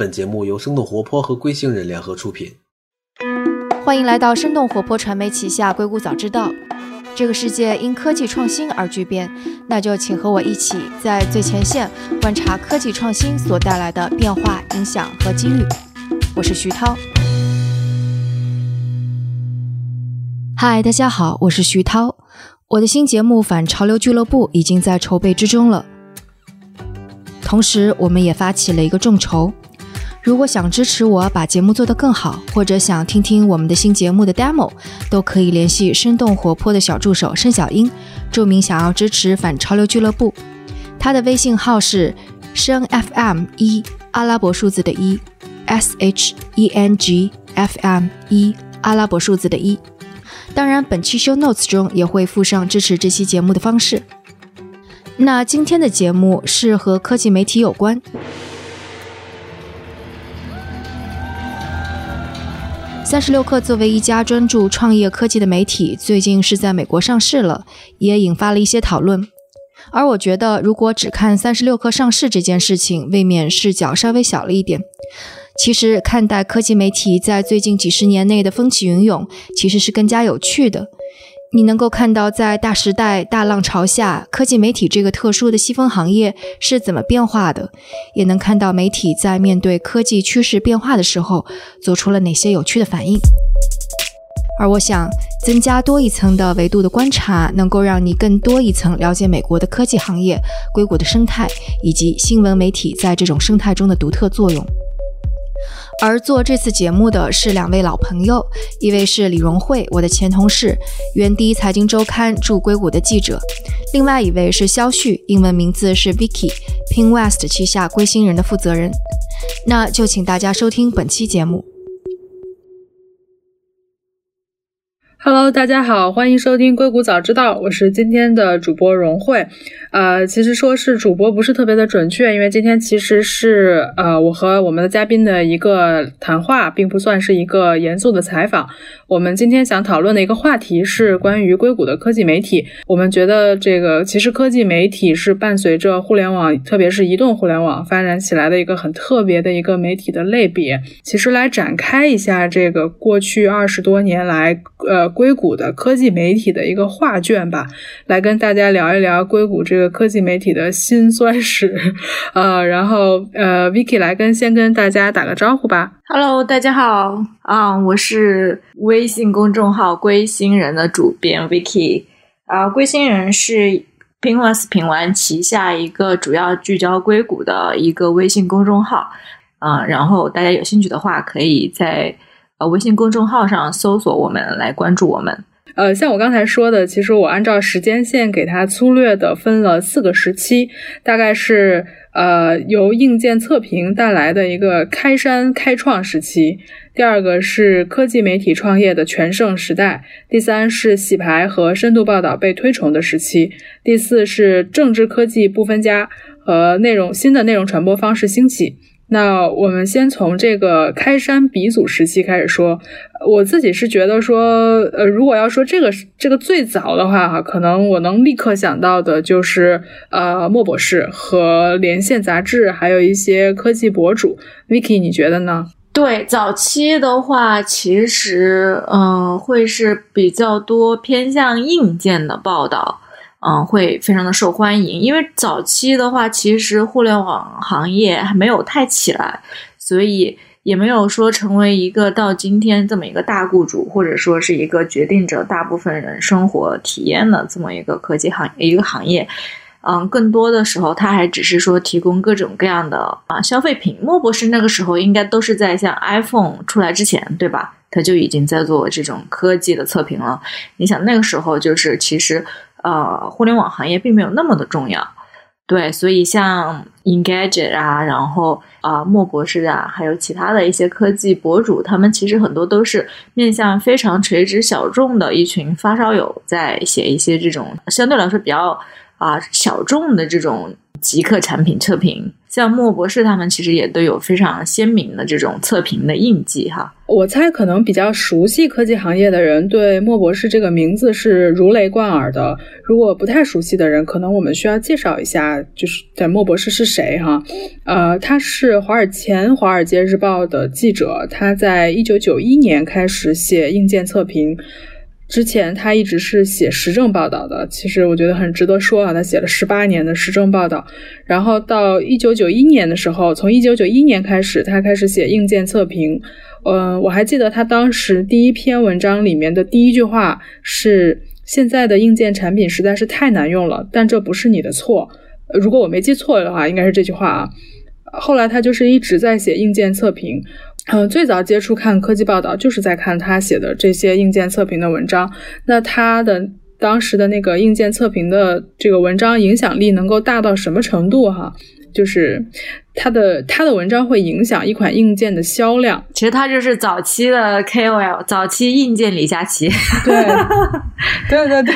本节目由生动活泼和龟星人联合出品。欢迎来到生动活泼传媒旗下《硅谷早知道》。这个世界因科技创新而巨变，那就请和我一起在最前线观察科技创新所带来的变化、影响和机遇。我是徐涛。嗨，大家好，我是徐涛。我的新节目《反潮流俱乐部》已经在筹备之中了。同时，我们也发起了一个众筹。如果想支持我把节目做得更好，或者想听听我们的新节目的 demo，都可以联系生动活泼的小助手申小英，注明想要支持反潮流俱乐部。他的微信号是声 FM 一阿拉伯数字的一 S H E N G F M 一阿拉伯数字的一。当然，本期 show notes 中也会附上支持这期节目的方式。那今天的节目是和科技媒体有关。三十六氪作为一家专注创业科技的媒体，最近是在美国上市了，也引发了一些讨论。而我觉得，如果只看三十六氪上市这件事情，未免视角稍微小了一点。其实，看待科技媒体在最近几十年内的风起云涌，其实是更加有趣的。你能够看到，在大时代、大浪潮下，科技媒体这个特殊的细分行业是怎么变化的；也能看到媒体在面对科技趋势变化的时候，做出了哪些有趣的反应。而我想，增加多一层的维度的观察，能够让你更多一层了解美国的科技行业、硅谷的生态，以及新闻媒体在这种生态中的独特作用。而做这次节目的是两位老朋友，一位是李荣慧，我的前同事，原第一财经周刊驻硅谷的记者；另外一位是肖旭，英文名字是 Vicky，Ping West 旗下归心人的负责人。那就请大家收听本期节目。Hello，大家好，欢迎收听硅谷早知道，我是今天的主播荣慧。呃，其实说是主播不是特别的准确，因为今天其实是呃我和我们的嘉宾的一个谈话，并不算是一个严肃的采访。我们今天想讨论的一个话题是关于硅谷的科技媒体。我们觉得这个其实科技媒体是伴随着互联网，特别是移动互联网发展起来的一个很特别的一个媒体的类别。其实来展开一下这个过去二十多年来，呃。硅谷的科技媒体的一个画卷吧，来跟大家聊一聊硅谷这个科技媒体的辛酸史，呃，然后呃，Vicky 来跟先跟大家打个招呼吧。Hello，大家好啊，我是微信公众号“龟星人”的主编 Vicky 啊，龟星人是 Pinwas 品玩旗下一个主要聚焦硅谷的一个微信公众号啊，然后大家有兴趣的话，可以在。呃，微信公众号上搜索我们来关注我们。呃，像我刚才说的，其实我按照时间线给它粗略的分了四个时期，大概是呃由硬件测评带来的一个开山开创时期，第二个是科技媒体创业的全盛时代，第三是洗牌和深度报道被推崇的时期，第四是政治科技不分家和内容新的内容传播方式兴起。那我们先从这个开山鼻祖时期开始说，我自己是觉得说，呃，如果要说这个这个最早的话，哈，可能我能立刻想到的就是呃，莫博士和连线杂志，还有一些科技博主。Vicky，你觉得呢？对，早期的话，其实嗯，会是比较多偏向硬件的报道。嗯，会非常的受欢迎，因为早期的话，其实互联网行业还没有太起来，所以也没有说成为一个到今天这么一个大雇主，或者说是一个决定着大部分人生活体验的这么一个科技行一个行业。嗯，更多的时候，它还只是说提供各种各样的啊消费品。莫博士那个时候应该都是在像 iPhone 出来之前，对吧？他就已经在做这种科技的测评了。你想那个时候就是其实。呃，互联网行业并没有那么的重要，对，所以像 Engadget 啊，然后啊，莫博士啊，还有其他的一些科技博主，他们其实很多都是面向非常垂直小众的一群发烧友，在写一些这种相对来说比较啊小众的这种极客产品测评。像莫博士他们其实也都有非常鲜明的这种测评的印记哈。我猜可能比较熟悉科技行业的人对莫博士这个名字是如雷贯耳的。如果不太熟悉的人，可能我们需要介绍一下，就是在莫博士是谁哈？呃，他是华尔前《华尔街日报》的记者，他在一九九一年开始写硬件测评。之前他一直是写时政报道的，其实我觉得很值得说啊，他写了十八年的时政报道，然后到一九九一年的时候，从一九九一年开始，他开始写硬件测评。嗯，我还记得他当时第一篇文章里面的第一句话是：“现在的硬件产品实在是太难用了，但这不是你的错。”如果我没记错的话，应该是这句话啊。后来他就是一直在写硬件测评。嗯，最早接触看科技报道，就是在看他写的这些硬件测评的文章。那他的当时的那个硬件测评的这个文章影响力能够大到什么程度？哈，就是他的他的文章会影响一款硬件的销量。其实他就是早期的 KOL，早期硬件李佳琦。对，对对对对。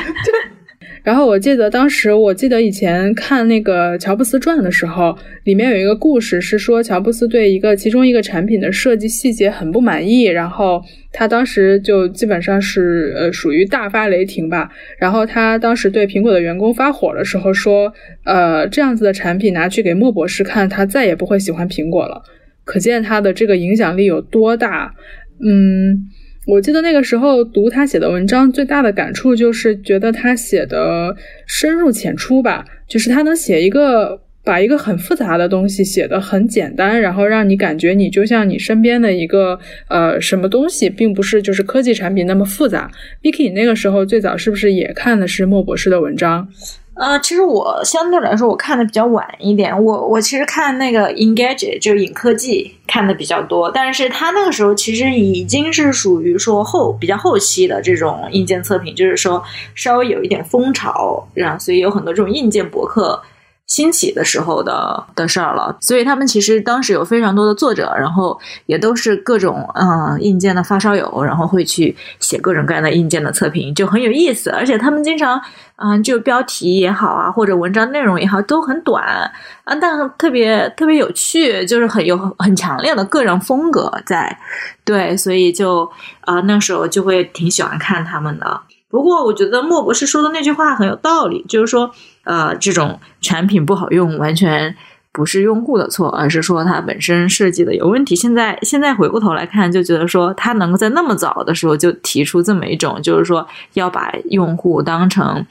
然后我记得当时，我记得以前看那个乔布斯传的时候，里面有一个故事是说乔布斯对一个其中一个产品的设计细节很不满意，然后他当时就基本上是呃属于大发雷霆吧。然后他当时对苹果的员工发火的时候说，呃这样子的产品拿去给莫博士看，他再也不会喜欢苹果了。可见他的这个影响力有多大，嗯。我记得那个时候读他写的文章，最大的感触就是觉得他写的深入浅出吧，就是他能写一个把一个很复杂的东西写得很简单，然后让你感觉你就像你身边的一个呃什么东西，并不是就是科技产品那么复杂。Vicky 那个时候最早是不是也看的是莫博士的文章？呃，其实我相对来说我看的比较晚一点，我我其实看那个 Engage 就是影科技看的比较多，但是他那个时候其实已经是属于说后比较后期的这种硬件测评，就是说稍微有一点风潮，然后所以有很多这种硬件博客。兴起的时候的的事儿了，所以他们其实当时有非常多的作者，然后也都是各种嗯硬件的发烧友，然后会去写各种各样的硬件的测评，就很有意思。而且他们经常嗯，就标题也好啊，或者文章内容也好，都很短啊，但特别特别有趣，就是很有很强烈的个人风格在。对，所以就啊那时候就会挺喜欢看他们的。不过我觉得莫博士说的那句话很有道理，就是说。呃，这种产品不好用，完全不是用户的错，而是说它本身设计的有问题。现在现在回过头来看，就觉得说它能够在那么早的时候就提出这么一种，就是说要把用户当成，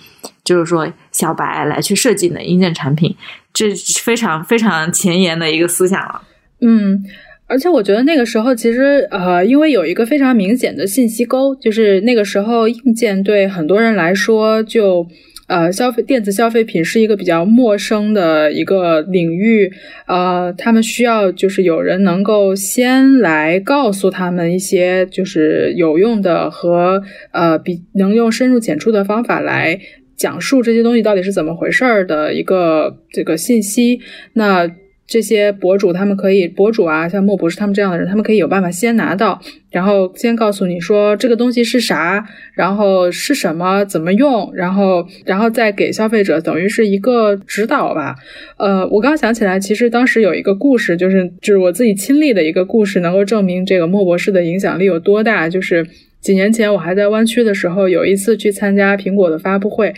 就是说小白来去设计你的硬件产品，这非常非常前沿的一个思想了。嗯，而且我觉得那个时候其实呃，因为有一个非常明显的信息沟，就是那个时候硬件对很多人来说就。呃，消费电子消费品是一个比较陌生的一个领域，呃，他们需要就是有人能够先来告诉他们一些就是有用的和呃比能用深入浅出的方法来讲述这些东西到底是怎么回事儿的一个这个信息，那。这些博主他们可以，博主啊，像莫博士他们这样的人，他们可以有办法先拿到，然后先告诉你说这个东西是啥，然后是什么，怎么用，然后，然后再给消费者等于是一个指导吧。呃，我刚想起来，其实当时有一个故事，就是就是我自己亲历的一个故事，能够证明这个莫博士的影响力有多大。就是几年前我还在湾区的时候，有一次去参加苹果的发布会。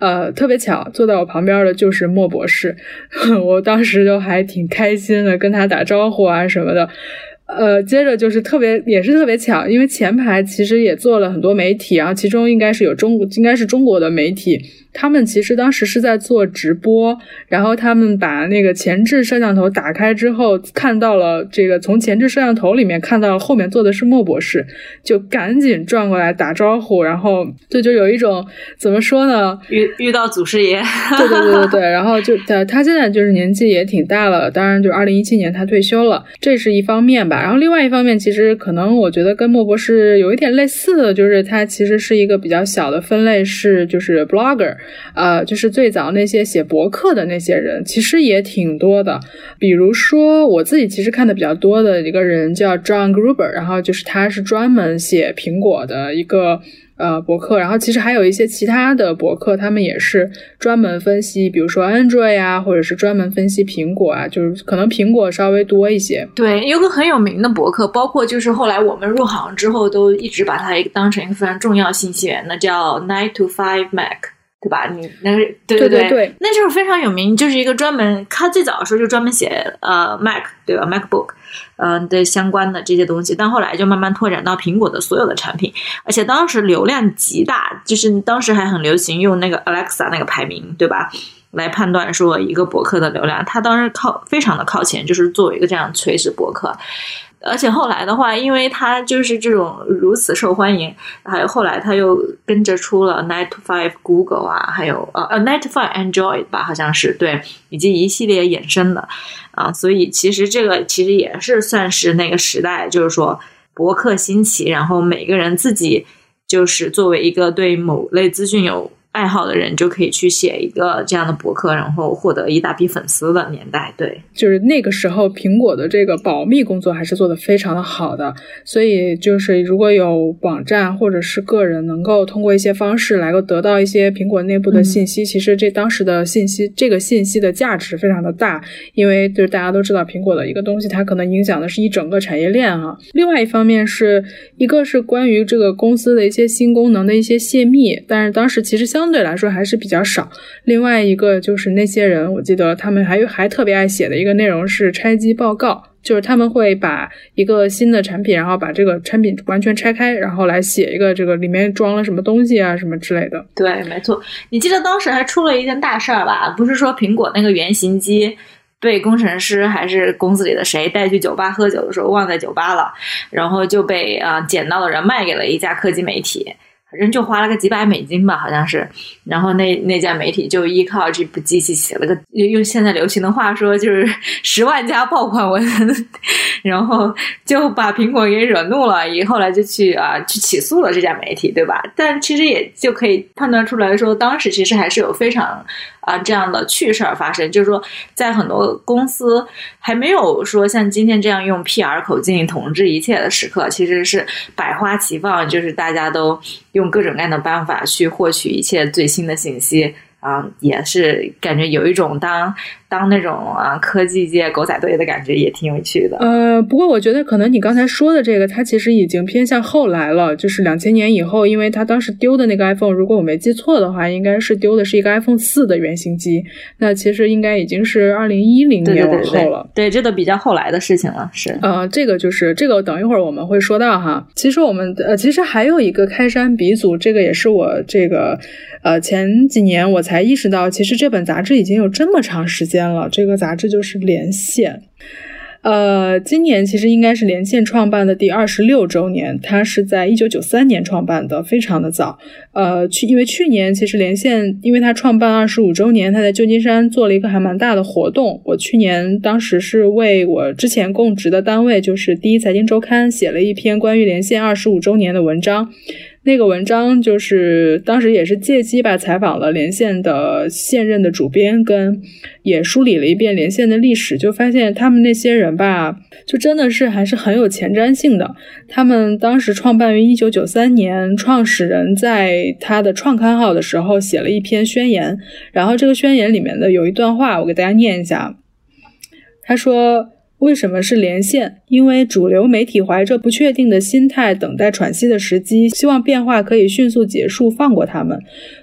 呃，特别巧，坐在我旁边的就是莫博士，我当时就还挺开心的，跟他打招呼啊什么的。呃，接着就是特别也是特别巧，因为前排其实也做了很多媒体，然后其中应该是有中应该是中国的媒体。他们其实当时是在做直播，然后他们把那个前置摄像头打开之后，看到了这个从前置摄像头里面看到了后面坐的是莫博士，就赶紧转过来打招呼，然后这就有一种怎么说呢？遇遇到祖师爷，对对对对对，然后就他他现在就是年纪也挺大了，当然就二零一七年他退休了，这是一方面吧。然后另外一方面，其实可能我觉得跟莫博士有一点类似的就是他其实是一个比较小的分类，是就是 blogger。呃，就是最早那些写博客的那些人，其实也挺多的。比如说，我自己其实看的比较多的一个人叫 John Gruber，然后就是他是专门写苹果的一个呃博客，然后其实还有一些其他的博客，他们也是专门分析，比如说 Android 啊，或者是专门分析苹果啊，就是可能苹果稍微多一些。对，有个很有名的博客，包括就是后来我们入行之后，都一直把它当成一个非常重要信息源的，叫 Nine to Five Mac。对吧？你那个对对对对，那就是非常有名，就是一个专门，他最早的时候就专门写呃 Mac 对吧？MacBook，嗯的相关的这些东西，但后来就慢慢拓展到苹果的所有的产品，而且当时流量极大，就是当时还很流行用那个 Alexa 那个排名，对吧？来判断说一个博客的流量，他当时靠非常的靠前，就是作为一个这样垂直博客。而且后来的话，因为它就是这种如此受欢迎，还有后来他又跟着出了 Nine to Five Google 啊，还有呃呃 Nine to Five Android 吧，好像是对，以及一系列衍生的啊，所以其实这个其实也是算是那个时代，就是说博客兴起，然后每个人自己就是作为一个对某类资讯有。爱好的人就可以去写一个这样的博客，然后获得一大批粉丝的年代。对，就是那个时候，苹果的这个保密工作还是做得非常的好的。所以，就是如果有网站或者是个人能够通过一些方式来够得到一些苹果内部的信息，其实这当时的信息，这个信息的价值非常的大。因为就是大家都知道，苹果的一个东西，它可能影响的是一整个产业链哈。另外一方面是一个是关于这个公司的一些新功能的一些泄密，但是当时其实相相对来说还是比较少。另外一个就是那些人，我记得他们还有还特别爱写的一个内容是拆机报告，就是他们会把一个新的产品，然后把这个产品完全拆开，然后来写一个这个里面装了什么东西啊什么之类的。对，没错。你记得当时还出了一件大事儿吧？不是说苹果那个原型机被工程师还是公司里的谁带去酒吧喝酒的时候忘在酒吧了，然后就被啊捡到的人卖给了一家科技媒体。人就花了个几百美金吧，好像是。然后那那家媒体就依靠这部机器写了个用现在流行的话说，就是 十万加爆款文，然后就把苹果给惹怒了，以后来就去啊去起诉了这家媒体，对吧？但其实也就可以判断出来说，当时其实还是有非常。啊，这样的趣事儿发生，就是说，在很多公司还没有说像今天这样用 PR 口径统治一切的时刻，其实是百花齐放，就是大家都用各种各样的办法去获取一切最新的信息。啊，也是感觉有一种当当那种啊科技界狗仔队的感觉，也挺有趣的。呃，不过我觉得可能你刚才说的这个，它其实已经偏向后来了，就是两千年以后，因为它当时丢的那个 iPhone，如果我没记错的话，应该是丢的是一个 iPhone 四的原型机。那其实应该已经是二零一零年往后了。对，这都比较后来的事情了。是，呃，这个就是这个，等一会儿我们会说到哈。其实我们呃，其实还有一个开山鼻祖，这个也是我这个。呃，前几年我才意识到，其实这本杂志已经有这么长时间了。这个杂志就是《连线》。呃，今年其实应该是连线创办的第二十六周年，它是在一九九三年创办的，非常的早。呃，去因为去年其实连线，因为它创办二十五周年，它在旧金山做了一个还蛮大的活动。我去年当时是为我之前供职的单位，就是第一财经周刊，写了一篇关于连线二十五周年的文章。那个文章就是当时也是借机吧，采访了连线的现任的主编，跟也梳理了一遍连线的历史，就发现他们那些人吧，就真的是还是很有前瞻性的。他们当时创办于一九九三年，创始人在他的创刊号的时候写了一篇宣言，然后这个宣言里面的有一段话，我给大家念一下，他说。为什么是连线？因为主流媒体怀着不确定的心态，等待喘息的时机，希望变化可以迅速结束，放过他们。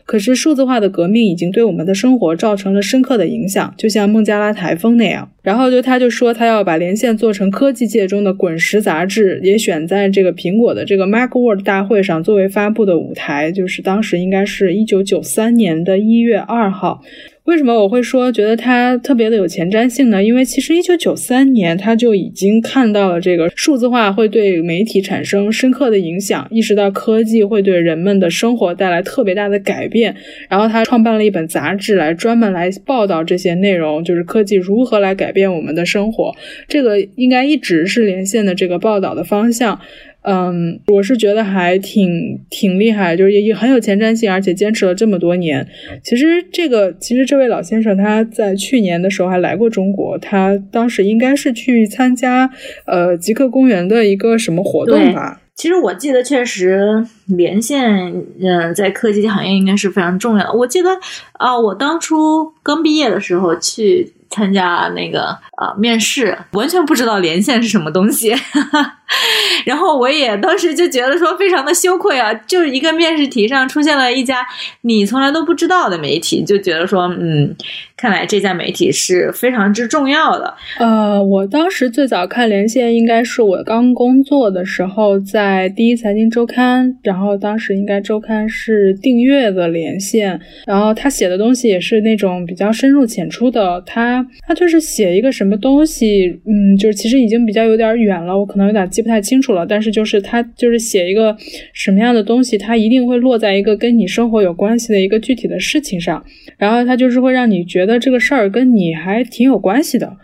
可是数字化的革命已经对我们的生活造成了深刻的影响，就像孟加拉台风那样。然后就他就说，他要把连线做成科技界中的滚石杂志，也选在这个苹果的这个 MacWorld 大会上作为发布的舞台，就是当时应该是一九九三年的一月二号。为什么我会说觉得它特别的有前瞻性呢？因为其实一九九三年他就已经看到了这个数字化会对媒体产生深刻的影响，意识到科技会对人们的生活带来特别大的改变，然后他创办了一本杂志来专门来报道这些内容，就是科技如何来改变我们的生活。这个应该一直是连线的这个报道的方向。嗯，我是觉得还挺挺厉害，就是也也很有前瞻性，而且坚持了这么多年。其实这个，其实这位老先生他在去年的时候还来过中国，他当时应该是去参加呃极客公园的一个什么活动吧。其实我记得，确实连线，嗯，在科技行业应该是非常重要的。我记得啊，我当初刚毕业的时候去。参加那个呃面试，完全不知道连线是什么东西，然后我也当时就觉得说非常的羞愧啊，就是一个面试题上出现了一家你从来都不知道的媒体，就觉得说嗯，看来这家媒体是非常之重要的。呃，我当时最早看连线应该是我刚工作的时候，在第一财经周刊，然后当时应该周刊是订阅的连线，然后他写的东西也是那种比较深入浅出的，他。他就是写一个什么东西，嗯，就是其实已经比较有点远了，我可能有点记不太清楚了。但是就是他就是写一个什么样的东西，他一定会落在一个跟你生活有关系的一个具体的事情上，然后他就是会让你觉得这个事儿跟你还挺有关系的。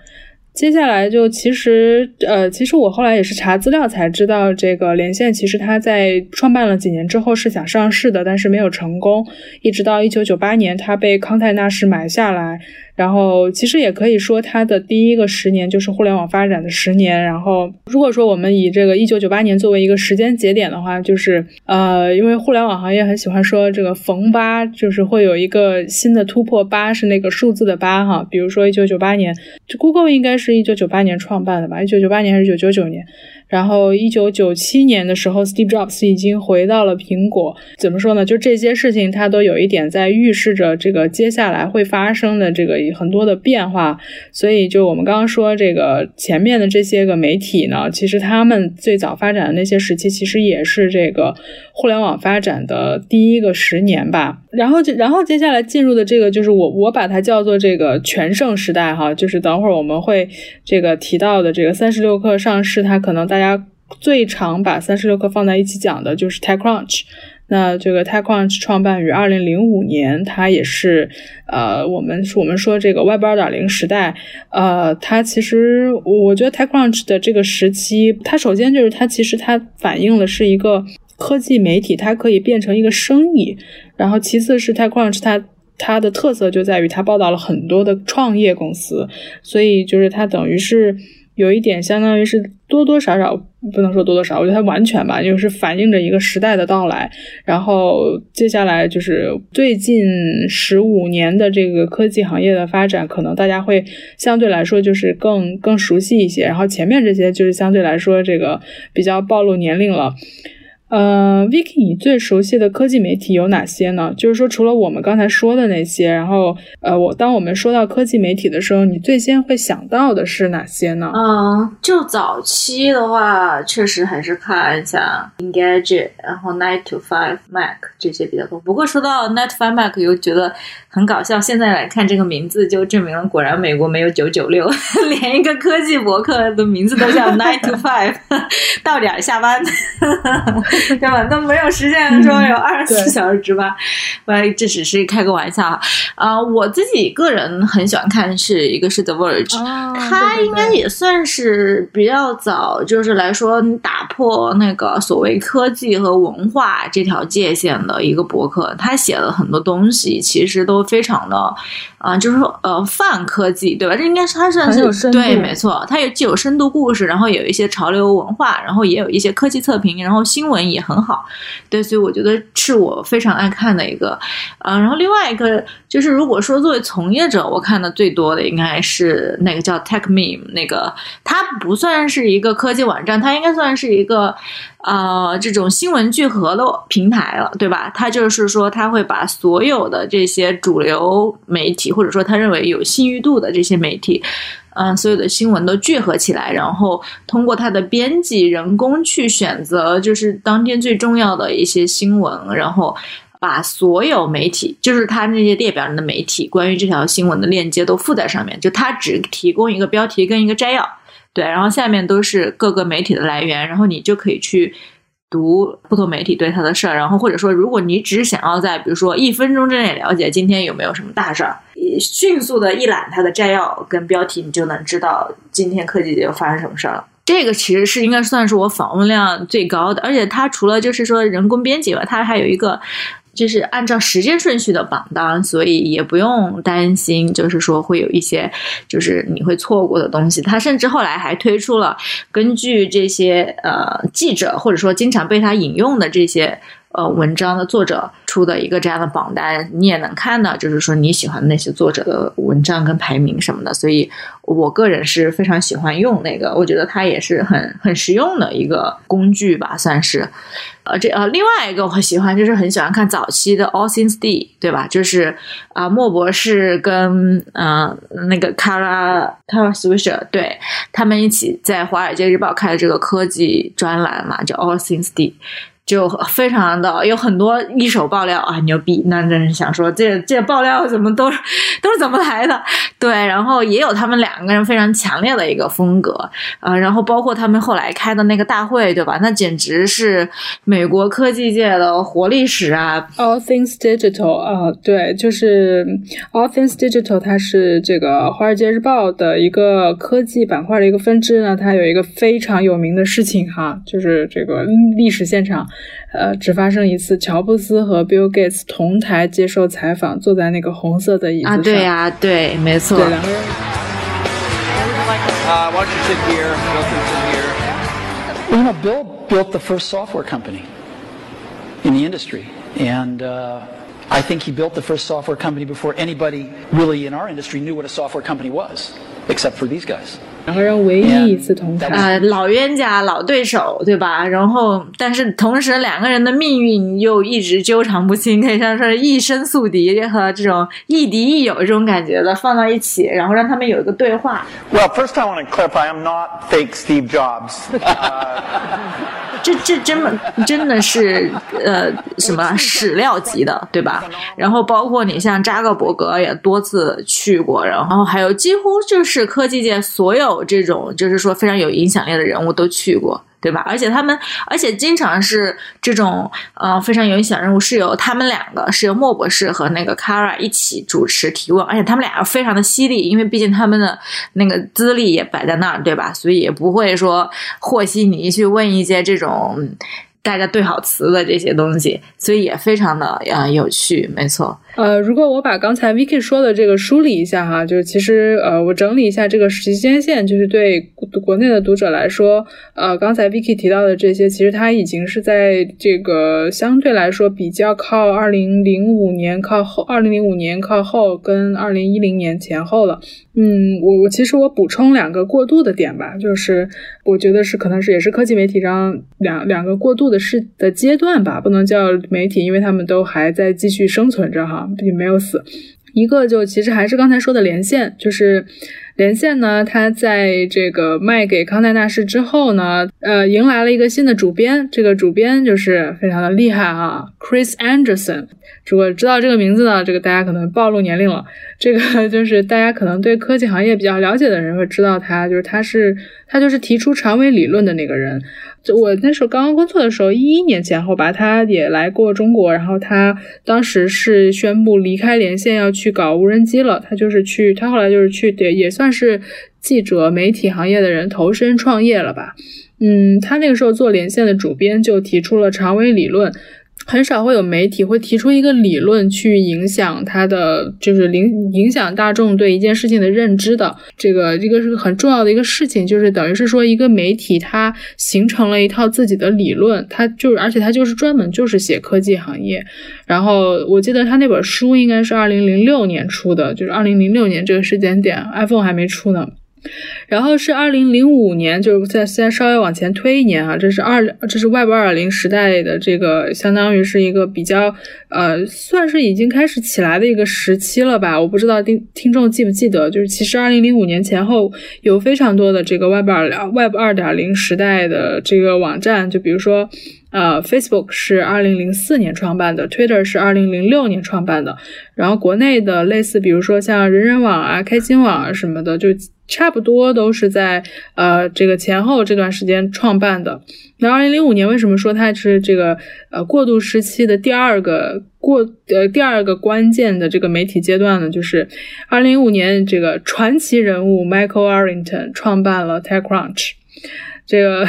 接下来就其实，呃，其实我后来也是查资料才知道，这个连线其实他在创办了几年之后是想上市的，但是没有成功，一直到一九九八年，他被康泰纳仕买下来。然后其实也可以说，它的第一个十年就是互联网发展的十年。然后如果说我们以这个一九九八年作为一个时间节点的话，就是呃，因为互联网行业很喜欢说这个逢八，就是会有一个新的突破，八是那个数字的八哈。比如说一九九八年，这 Google 应该是一九九八年创办的吧？一九九八年还是一九九九年？然后，一九九七年的时候，Steve Jobs 已经回到了苹果。怎么说呢？就这些事情，它都有一点在预示着这个接下来会发生的这个很多的变化。所以，就我们刚刚说这个前面的这些个媒体呢，其实他们最早发展的那些时期，其实也是这个互联网发展的第一个十年吧。然后，就然后接下来进入的这个，就是我我把它叫做这个全盛时代哈。就是等会儿我们会这个提到的这个三十六氪上市，它可能大。大家最常把三十六氪放在一起讲的就是 TechCrunch。那这个 TechCrunch 创办于二零零五年，它也是呃，我们我们说这个 Web 二点零时代，呃，它其实我觉得 TechCrunch 的这个时期，它首先就是它其实它反映的是一个科技媒体，它可以变成一个生意。然后其次是 TechCrunch 它它的特色就在于它报道了很多的创业公司，所以就是它等于是。有一点相当于是多多少少不能说多多少，我觉得它完全吧，就是反映着一个时代的到来。然后接下来就是最近十五年的这个科技行业的发展，可能大家会相对来说就是更更熟悉一些。然后前面这些就是相对来说这个比较暴露年龄了。呃，Vicky，你最熟悉的科技媒体有哪些呢？就是说，除了我们刚才说的那些，然后，呃，我当我们说到科技媒体的时候，你最先会想到的是哪些呢？嗯，就早期的话，确实还是看像 Engadget，然后 Nine to Five Mac 这些比较多。不过说到 Nine to Five Mac，又觉得很搞笑。现在来看这个名字，就证明了果然美国没有九九六，连一个科技博客的名字都叫 Nine to Five，到点下班。对吧？都没有实现说有二十四小时值班，喂，这只是开个玩笑啊！我自己个人很喜欢看是一个是 The Verge，它应该也算是比较早，就是来说打破那个所谓科技和文化这条界限的一个博客。他写了很多东西，其实都非常的。啊，就是说，呃，泛科技，对吧？这应该是它算是对，没错，它有既有深度故事，然后有一些潮流文化，然后也有一些科技测评，然后新闻也很好，对，所以我觉得是我非常爱看的一个。嗯，然后另外一个就是，如果说作为从业者，我看的最多的应该是那个叫 TechMeme，那个它不算是一个科技网站，它应该算是一个。呃，这种新闻聚合的平台了，对吧？他就是说，他会把所有的这些主流媒体，或者说他认为有信誉度的这些媒体，嗯，所有的新闻都聚合起来，然后通过他的编辑人工去选择，就是当天最重要的一些新闻，然后把所有媒体，就是他那些列表上的媒体关于这条新闻的链接都附在上面，就他只提供一个标题跟一个摘要。对，然后下面都是各个媒体的来源，然后你就可以去读不同媒体对他的事儿，然后或者说，如果你只想要在比如说一分钟之内了解今天有没有什么大事儿，迅速的一览它的摘要跟标题，你就能知道今天科技界又发生什么事儿了。这个其实是应该算是我访问量最高的，而且它除了就是说人工编辑吧，它还有一个就是按照时间顺序的榜单，所以也不用担心，就是说会有一些就是你会错过的东西。他甚至后来还推出了根据这些呃记者或者说经常被他引用的这些。呃，文章的作者出的一个这样的榜单，你也能看到，就是说你喜欢的那些作者的文章跟排名什么的。所以，我个人是非常喜欢用那个，我觉得它也是很很实用的一个工具吧，算是。呃，这呃，另外一个我喜欢就是很喜欢看早期的 All Things D，对吧？就是啊，莫博士跟嗯那个 Kara Kara Swisher，对他们一起在《华尔街日报》开的这个科技专栏嘛，叫 All Things D。就非常的有很多一手爆料啊，牛逼！那真是想说，这这爆料怎么都都是怎么来的？对，然后也有他们两个人非常强烈的一个风格啊，然后包括他们后来开的那个大会，对吧？那简直是美国科技界的活历史啊！All Things Digital 啊，对，就是 All Things Digital，它是这个《华尔街日报》的一个科技板块的一个分支呢。它有一个非常有名的事情哈，就是这个历史现场。呃，只发生一次，乔布斯和 Bill Gates 同台接受采访，坐在那个红色的椅子上。啊，对呀，对，没错。对两个人。Uh, why don't you sit here? Bill can sit here. Well, you know, Bill built the first software company in the industry, and uh, I think he built the first software company before anybody really in our industry knew what a software company was, except for these guys. 两个人唯一一次同台，呃，老冤家、老对手，对吧？然后，但是同时两个人的命运又一直纠缠不清，可以说是一生宿敌和这种亦敌亦友这种感觉的放到一起，然后让他们有一个对话。Well, first I want to clarify, I'm not fake Steve Jobs. 这这真的真的是呃什么史料级的，对吧？然后包括你像扎克伯格也多次去过，然后还有几乎就是科技界所有这种就是说非常有影响力的人物都去过。对吧？而且他们，而且经常是这种呃非常有影响任务，是由他们两个，是由莫博士和那个 Kara 一起主持提问，而且他们俩非常的犀利，因为毕竟他们的那个资历也摆在那儿，对吧？所以也不会说和稀泥去问一些这种大家对好词的这些东西，所以也非常的呃有趣，没错。呃，如果我把刚才 Vicky 说的这个梳理一下哈，就是其实呃，我整理一下这个时间线，就是对国内的读者来说，呃，刚才 Vicky 提到的这些，其实它已经是在这个相对来说比较靠二零零五年靠后，二零零五年靠后跟二零一零年前后了。嗯，我我其实我补充两个过渡的点吧，就是我觉得是可能是也是科技媒体上两两个过渡的是的阶段吧，不能叫媒体，因为他们都还在继续生存着哈。并没有死，一个就其实还是刚才说的连线，就是连线呢，它在这个卖给康奈纳仕之后呢，呃，迎来了一个新的主编，这个主编就是非常的厉害啊，Chris Anderson。如果知道这个名字呢，这个大家可能暴露年龄了，这个 就是大家可能对科技行业比较了解的人会知道他，就是他是他就是提出长尾理论的那个人。就我那时候刚刚工作的时候，一一年前后吧，他也来过中国，然后他当时是宣布离开连线，要去搞无人机了。他就是去，他后来就是去，也也算是记者、媒体行业的人投身创业了吧。嗯，他那个时候做连线的主编就提出了长尾理论。很少会有媒体会提出一个理论去影响他的，就是影影响大众对一件事情的认知的。这个这个是很重要的一个事情，就是等于是说一个媒体它形成了一套自己的理论，它就是而且它就是专门就是写科技行业。然后我记得他那本书应该是二零零六年出的，就是二零零六年这个时间点，iPhone 还没出呢。然后是二零零五年，就是在再稍微往前推一年啊，这是二这是 Web 二零时代的这个，相当于是一个比较呃，算是已经开始起来的一个时期了吧？我不知道听听众记不记得，就是其实二零零五年前后有非常多的这个 Web 二 Web 二点零时代的这个网站，就比如说。呃，Facebook 是二零零四年创办的，Twitter 是二零零六年创办的。然后国内的类似，比如说像人人网啊、开心网啊什么的，就差不多都是在呃这个前后这段时间创办的。那二零零五年为什么说它是这个呃过渡时期的第二个过呃第二个关键的这个媒体阶段呢？就是二零零五年这个传奇人物 Michael Arrington 创办了 TechCrunch。这个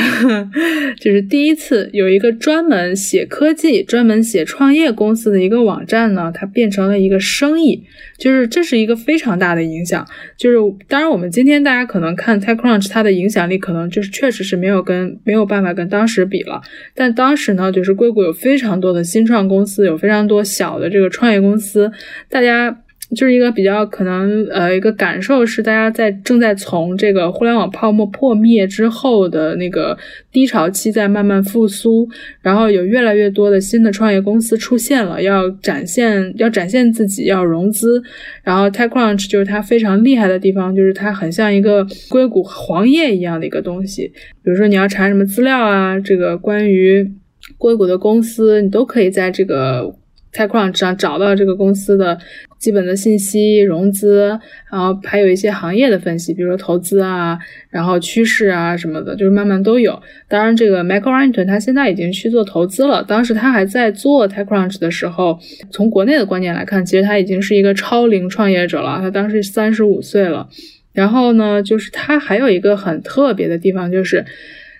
就是第一次有一个专门写科技、专门写创业公司的一个网站呢，它变成了一个生意，就是这是一个非常大的影响。就是当然，我们今天大家可能看 TechCrunch，它的影响力可能就是确实是没有跟没有办法跟当时比了。但当时呢，就是硅谷有非常多的新创公司，有非常多小的这个创业公司，大家。就是一个比较可能，呃，一个感受是，大家在正在从这个互联网泡沫破灭之后的那个低潮期在慢慢复苏，然后有越来越多的新的创业公司出现了，要展现要展现自己，要融资，然后 TechCrunch 就是它非常厉害的地方，就是它很像一个硅谷黄页一样的一个东西，比如说你要查什么资料啊，这个关于硅谷的公司，你都可以在这个 TechCrunch 上找到这个公司的。基本的信息、融资，然后还有一些行业的分析，比如说投资啊，然后趋势啊什么的，就是慢慢都有。当然，这个 Michael Arrington 他现在已经去做投资了。当时他还在做 TechCrunch 的时候，从国内的观点来看，其实他已经是一个超龄创业者了。他当时三十五岁了。然后呢，就是他还有一个很特别的地方，就是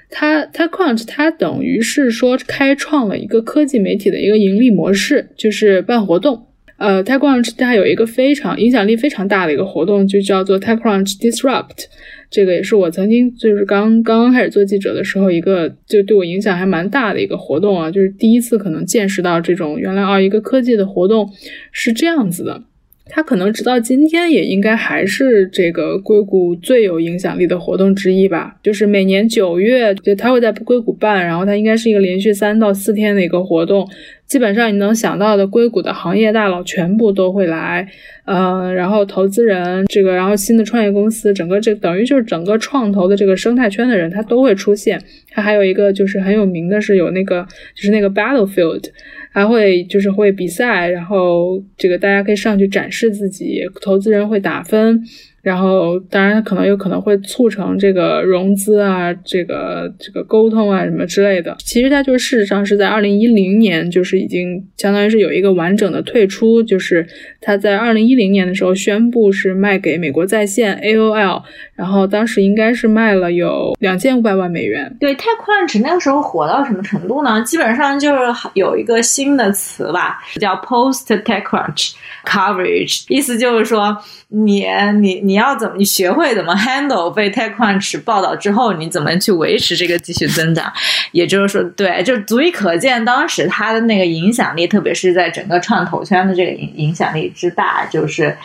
他 TechCrunch 他等于是说开创了一个科技媒体的一个盈利模式，就是办活动。呃，TechCrunch 它有一个非常影响力非常大的一个活动，就叫做 TechCrunch Disrupt。这个也是我曾经就是刚刚刚开始做记者的时候，一个就对我影响还蛮大的一个活动啊，就是第一次可能见识到这种原来啊一个科技的活动是这样子的。它可能直到今天也应该还是这个硅谷最有影响力的活动之一吧。就是每年九月，就它会在硅谷办，然后它应该是一个连续三到四天的一个活动。基本上你能想到的硅谷的行业大佬全部都会来，呃，然后投资人这个，然后新的创业公司，整个这等于就是整个创投的这个生态圈的人，他都会出现。它还有一个就是很有名的是有那个就是那个 Battlefield，还会就是会比赛，然后这个大家可以上去展示自己，投资人会打分。然后，当然，可能有可能会促成这个融资啊，这个这个沟通啊，什么之类的。其实它就是事实上是在二零一零年，就是已经相当于是有一个完整的退出，就是它在二零一零年的时候宣布是卖给美国在线 AOL，然后当时应该是卖了有两千五百万美元。对，TechCrunch 那个时候火到什么程度呢？基本上就是有一个新的词吧，叫 Post TechCrunch Coverage，意思就是说你你你。你要怎么？你学会怎么 handle 被 TechCrunch 报道之后，你怎么去维持这个继续增长？也就是说，对，就足以可见当时它的那个影响力，特别是在整个创投圈的这个影影响力之大。就是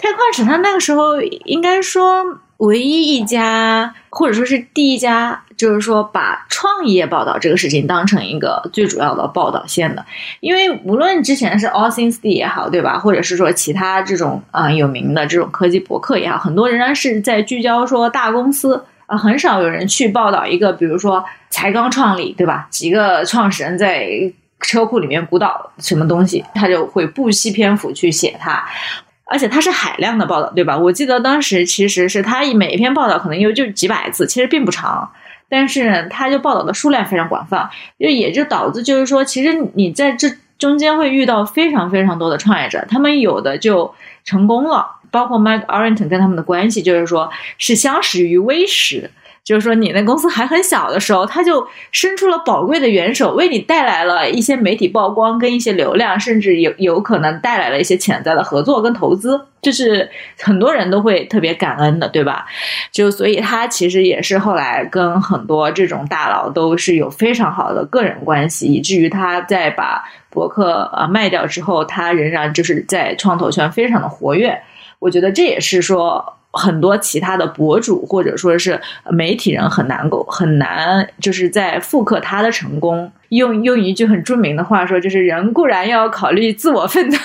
TechCrunch 它那个时候应该说唯一一家，或者说是第一家。就是说，把创业报道这个事情当成一个最主要的报道线的，因为无论之前是 All Things D 也好，对吧？或者是说其他这种啊有名的这种科技博客也好，很多仍然是在聚焦说大公司啊，很少有人去报道一个，比如说才刚创立，对吧？几个创始人在车库里面鼓捣什么东西，他就会不惜篇幅去写它，而且它是海量的报道，对吧？我记得当时其实是他每一篇报道可能有就几百字，其实并不长。但是他就报道的数量非常广泛，就也就导致就是说，其实你在这中间会遇到非常非常多的创业者，他们有的就成功了，包括 Mike Arrington 跟他们的关系，就是说是相识于微时。就是说，你那公司还很小的时候，他就伸出了宝贵的援手，为你带来了一些媒体曝光跟一些流量，甚至有有可能带来了一些潜在的合作跟投资，这是很多人都会特别感恩的，对吧？就所以他其实也是后来跟很多这种大佬都是有非常好的个人关系，以至于他在把博客啊卖掉之后，他仍然就是在创投圈非常的活跃。我觉得这也是说。很多其他的博主或者说是媒体人很难够很难，就是在复刻他的成功。用用一句很著名的话说，就是人固然要考虑自我奋斗，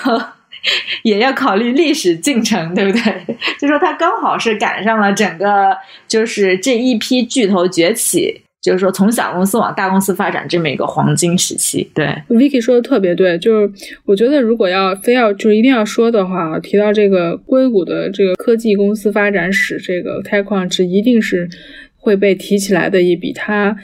也要考虑历史进程，对不对？就说他刚好是赶上了整个就是这一批巨头崛起。就是说，从小公司往大公司发展这么一个黄金时期，对，Vicky 说的特别对。就是我觉得，如果要非要就是一定要说的话，提到这个硅谷的这个科技公司发展史，这个开矿之一定是会被提起来的一笔。它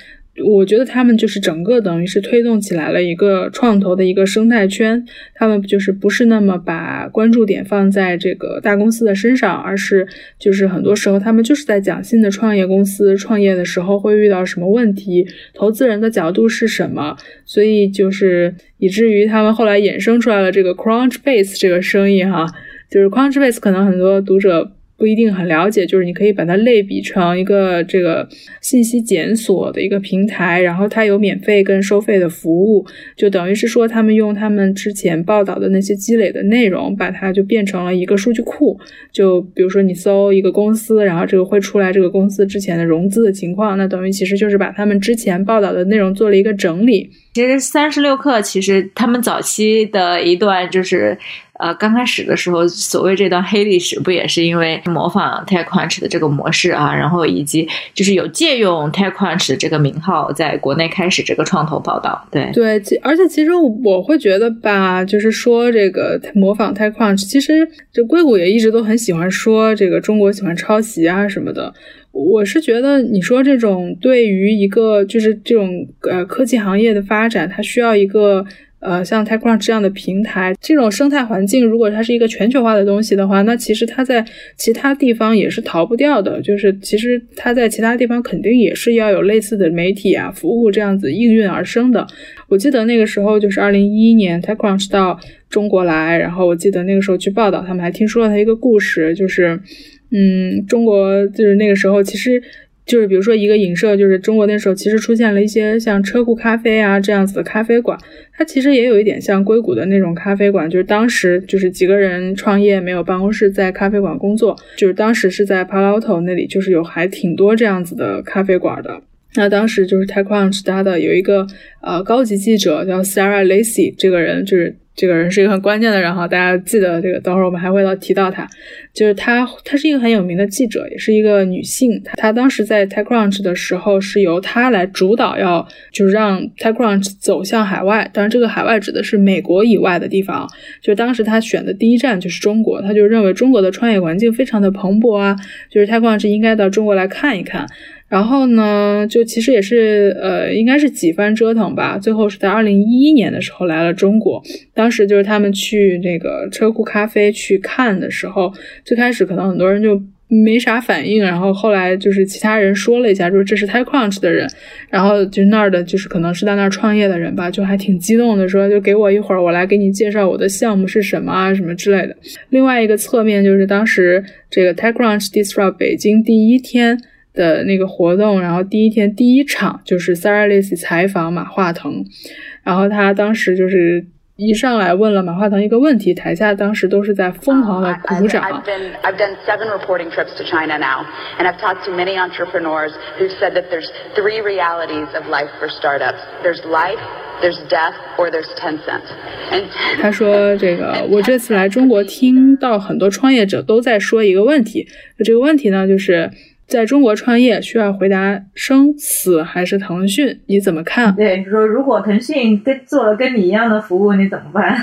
我觉得他们就是整个等于是推动起来了一个创投的一个生态圈，他们就是不是那么把关注点放在这个大公司的身上，而是就是很多时候他们就是在讲新的创业公司创业的时候会遇到什么问题，投资人的角度是什么，所以就是以至于他们后来衍生出来了这个 Crunchbase 这个生意哈，就是 Crunchbase 可能很多读者。不一定很了解，就是你可以把它类比成一个这个信息检索的一个平台，然后它有免费跟收费的服务，就等于是说他们用他们之前报道的那些积累的内容，把它就变成了一个数据库。就比如说你搜一个公司，然后这个会出来这个公司之前的融资的情况，那等于其实就是把他们之前报道的内容做了一个整理。其实三十六氪其实他们早期的一段就是。呃，刚开始的时候，所谓这段黑历史，不也是因为模仿 TechCrunch 的这个模式啊，然后以及就是有借用 TechCrunch 的这个名号，在国内开始这个创投报道。对对，而且其实我会觉得吧，就是说这个模仿 TechCrunch，其实这硅谷也一直都很喜欢说这个中国喜欢抄袭啊什么的。我是觉得你说这种对于一个就是这种呃科技行业的发展，它需要一个。呃，像 TechCrunch 这样的平台，这种生态环境，如果它是一个全球化的东西的话，那其实它在其他地方也是逃不掉的。就是其实它在其他地方肯定也是要有类似的媒体啊、服务这样子应运而生的。我记得那个时候就是二零一一年，TechCrunch 到中国来，然后我记得那个时候去报道，他们还听说了他一个故事，就是嗯，中国就是那个时候其实。就是比如说一个影射，就是中国那时候其实出现了一些像车库咖啡啊这样子的咖啡馆，它其实也有一点像硅谷的那种咖啡馆，就是当时就是几个人创业没有办公室，在咖啡馆工作，就是当时是在 Palo Alto 那里，就是有还挺多这样子的咖啡馆的。那当时就是 TechCrunch 它的有一个呃高级记者叫 Sarah Lacy，这个人就是。这个人是一个很关键的人哈，大家记得这个，等会儿我们还会到提到他，就是他，他是一个很有名的记者，也是一个女性。她当时在 TechCrunch 的时候，是由她来主导，要就是让 TechCrunch 走向海外。当然，这个海外指的是美国以外的地方。就当时他选的第一站就是中国，他就认为中国的创业环境非常的蓬勃啊，就是 TechCrunch 应该到中国来看一看。然后呢，就其实也是呃，应该是几番折腾吧，最后是在二零一一年的时候来了中国。当时就是他们去那个车库咖啡去看的时候，最开始可能很多人就没啥反应，然后后来就是其他人说了一下，说这是 TechCrunch 的人，然后就那儿的就是可能是在那儿创业的人吧，就还挺激动的，说就给我一会儿，我来给你介绍我的项目是什么啊，什么之类的。另外一个侧面就是当时这个 TechCrunch Disrupt 北京第一天。的那个活动，然后第一天第一场就是 Sarah Lacy 采访马化腾，然后他当时就是一上来问了马化腾一个问题，台下当时都是在疯狂的鼓掌。I've been I've done seven reporting trips to China now, and I've talked to many entrepreneurs who said that there's three realities of life for startups. There's life, there's death, or there's Tencent. And 他说这个我这次来中国听到很多创业者都在说一个问题，这个问题呢就是。在中国创业需要回答生死还是腾讯？你怎么看？对，说如果腾讯跟做了跟你一样的服务，你怎么办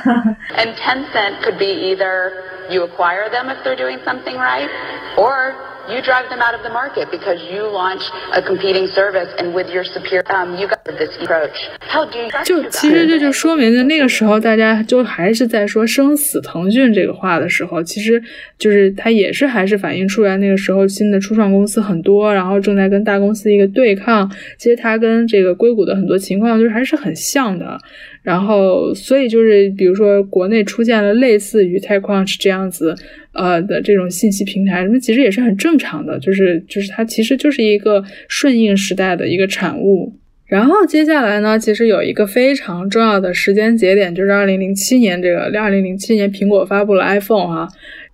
？And Tencent could be either you acquire them if they're doing something right, or you drive them out of the market because you launch a competing service and with your superior, um, you got this approach. How do you? 就其实这就说明，的那个时候大家就还是在说生死腾讯这个话的时候，其实就是它也是还是反映出来那个时候新的初创公司很多，然后正在跟大公司一个对抗。其实它跟这个硅谷的很多情况就是还是很像的。然后，所以就是，比如说，国内出现了类似于 TechCrunch 这样子，呃的这种信息平台，那其实也是很正常的，就是就是它其实就是一个顺应时代的一个产物。然后接下来呢，其实有一个非常重要的时间节点，就是二零零七年这个二零零七年苹果发布了 iPhone 啊。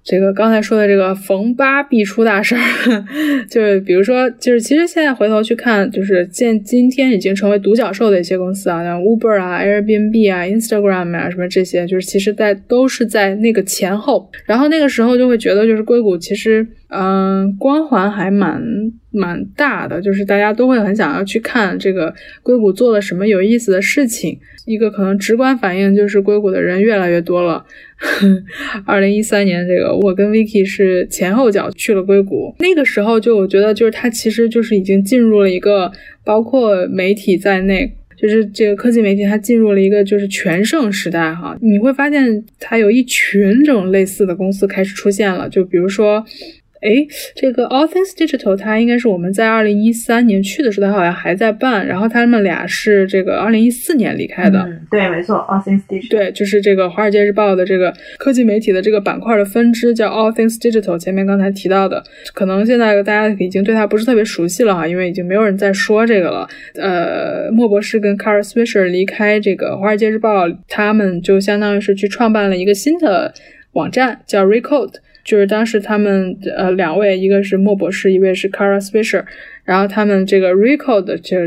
这个刚才说的这个逢八必出大事儿，就是比如说，就是其实现在回头去看，就是现今天已经成为独角兽的一些公司啊，像 Uber 啊、Airbnb 啊、Instagram 啊什么这些，就是其实在都是在那个前后，然后那个时候就会觉得，就是硅谷其实嗯，光环还蛮蛮大的，就是大家都会很想要去看这个硅谷做了什么有意思的事情。一个可能直观反应就是硅谷的人越来越多了。二零一三年，这个我跟 Vicky 是前后脚去了硅谷，那个时候就我觉得就是它其实就是已经进入了一个包括媒体在内。就是这个科技媒体，它进入了一个就是全盛时代哈，你会发现它有一群这种类似的公司开始出现了，就比如说。哎，这个 All Things Digital，它应该是我们在二零一三年去的时候，它好像还在办。然后他们俩是这个二零一四年离开的。嗯，对，没错，All Things Digital。对，就是这个《华尔街日报》的这个科技媒体的这个板块的分支叫 All Things Digital。前面刚才提到的，可能现在大家已经对它不是特别熟悉了哈，因为已经没有人在说这个了。呃，莫博士跟 karlswisher 离开这个《华尔街日报》，他们就相当于是去创办了一个新的网站，叫 Recode。就是当时他们呃两位，一个是莫博士，一位是 Kara Swisher，然后他们这个 Recode 就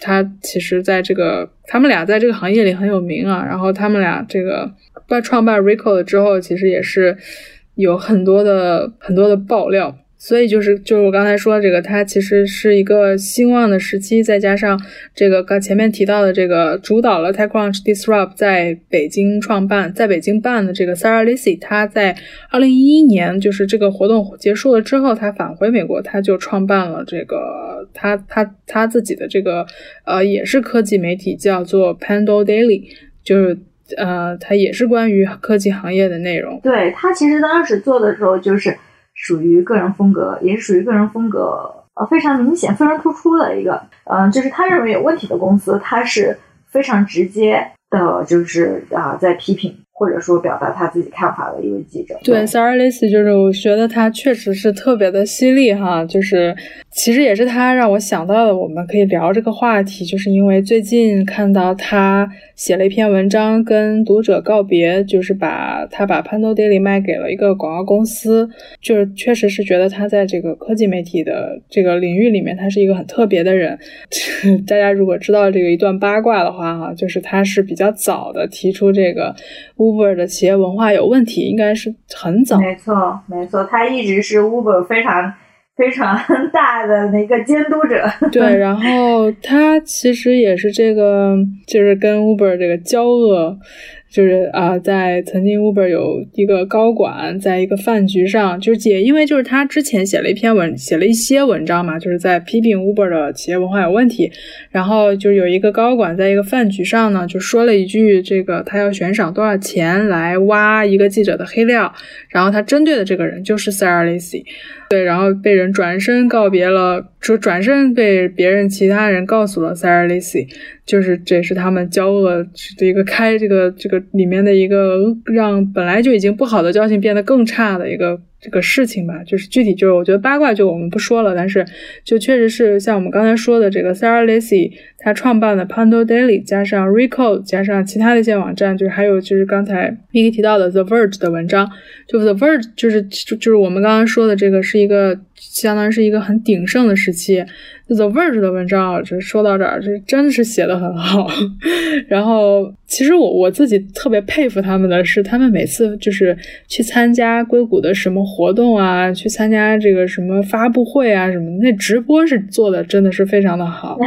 他其实在这个他们俩在这个行业里很有名啊，然后他们俩这个办创办 Recode 之后，其实也是有很多的很多的爆料。所以就是就是我刚才说的这个，它其实是一个兴旺的时期，再加上这个刚前面提到的这个主导了 TechCrunch Disrupt 在北京创办，在北京办的这个 Sarah Lacy，他在二零一一年就是这个活动结束了之后，他返回美国，他就创办了这个他他他自己的这个呃也是科技媒体，叫做 Pando Daily，就是呃它也是关于科技行业的内容。对他其实当时做的时候就是。属于个人风格，也是属于个人风格，呃，非常明显、非常突出的一个，嗯，就是他认为有问题的公司，他是非常直接的，就是啊，在批评。或者说表达他自己看法的一位记者。对，Sarah Lee，就是我觉得他确实是特别的犀利哈，就是其实也是他让我想到了我们可以聊这个话题，就是因为最近看到他写了一篇文章跟读者告别，就是把他把 Pando Daily 卖给了一个广告公司，就是确实是觉得他在这个科技媒体的这个领域里面，他是一个很特别的人。大家如果知道这个一段八卦的话哈，就是他是比较早的提出这个。Uber 的企业文化有问题，应该是很早。没错，没错，他一直是 Uber 非常非常 大的那个监督者。对，然后他其实也是这个，就是跟 Uber 这个交恶。就是啊，在曾经 Uber 有一个高管，在一个饭局上，就是也因为就是他之前写了一篇文，写了一些文章嘛，就是在批评 Uber 的企业文化有问题。然后就有一个高管在一个饭局上呢，就说了一句，这个他要悬赏多少钱来挖一个记者的黑料，然后他针对的这个人就是 Sarah Lacy。对，然后被人转身告别了，就转身被别人其他人告诉了 Sarah Lacy，就是这是他们交恶的一个开这个这个里面的一个让本来就已经不好的交情变得更差的一个。这个事情吧，就是具体就是，我觉得八卦就我们不说了，但是就确实是像我们刚才说的这个 Sarah Lacy，他创办的 Pando Daily，加上 Recode，加上其他的一些网站，就是还有就是刚才 m i k i 提到的 The Verge 的文章，就 The Verge 就是就就是我们刚刚说的这个是一个相当于是一个很鼎盛的时期。The Verge 的文章，就说到这儿，就真的是写的很好。然后，其实我我自己特别佩服他们的是，他们每次就是去参加硅谷的什么活动啊，去参加这个什么发布会啊什么，那直播是做的真的是非常的好。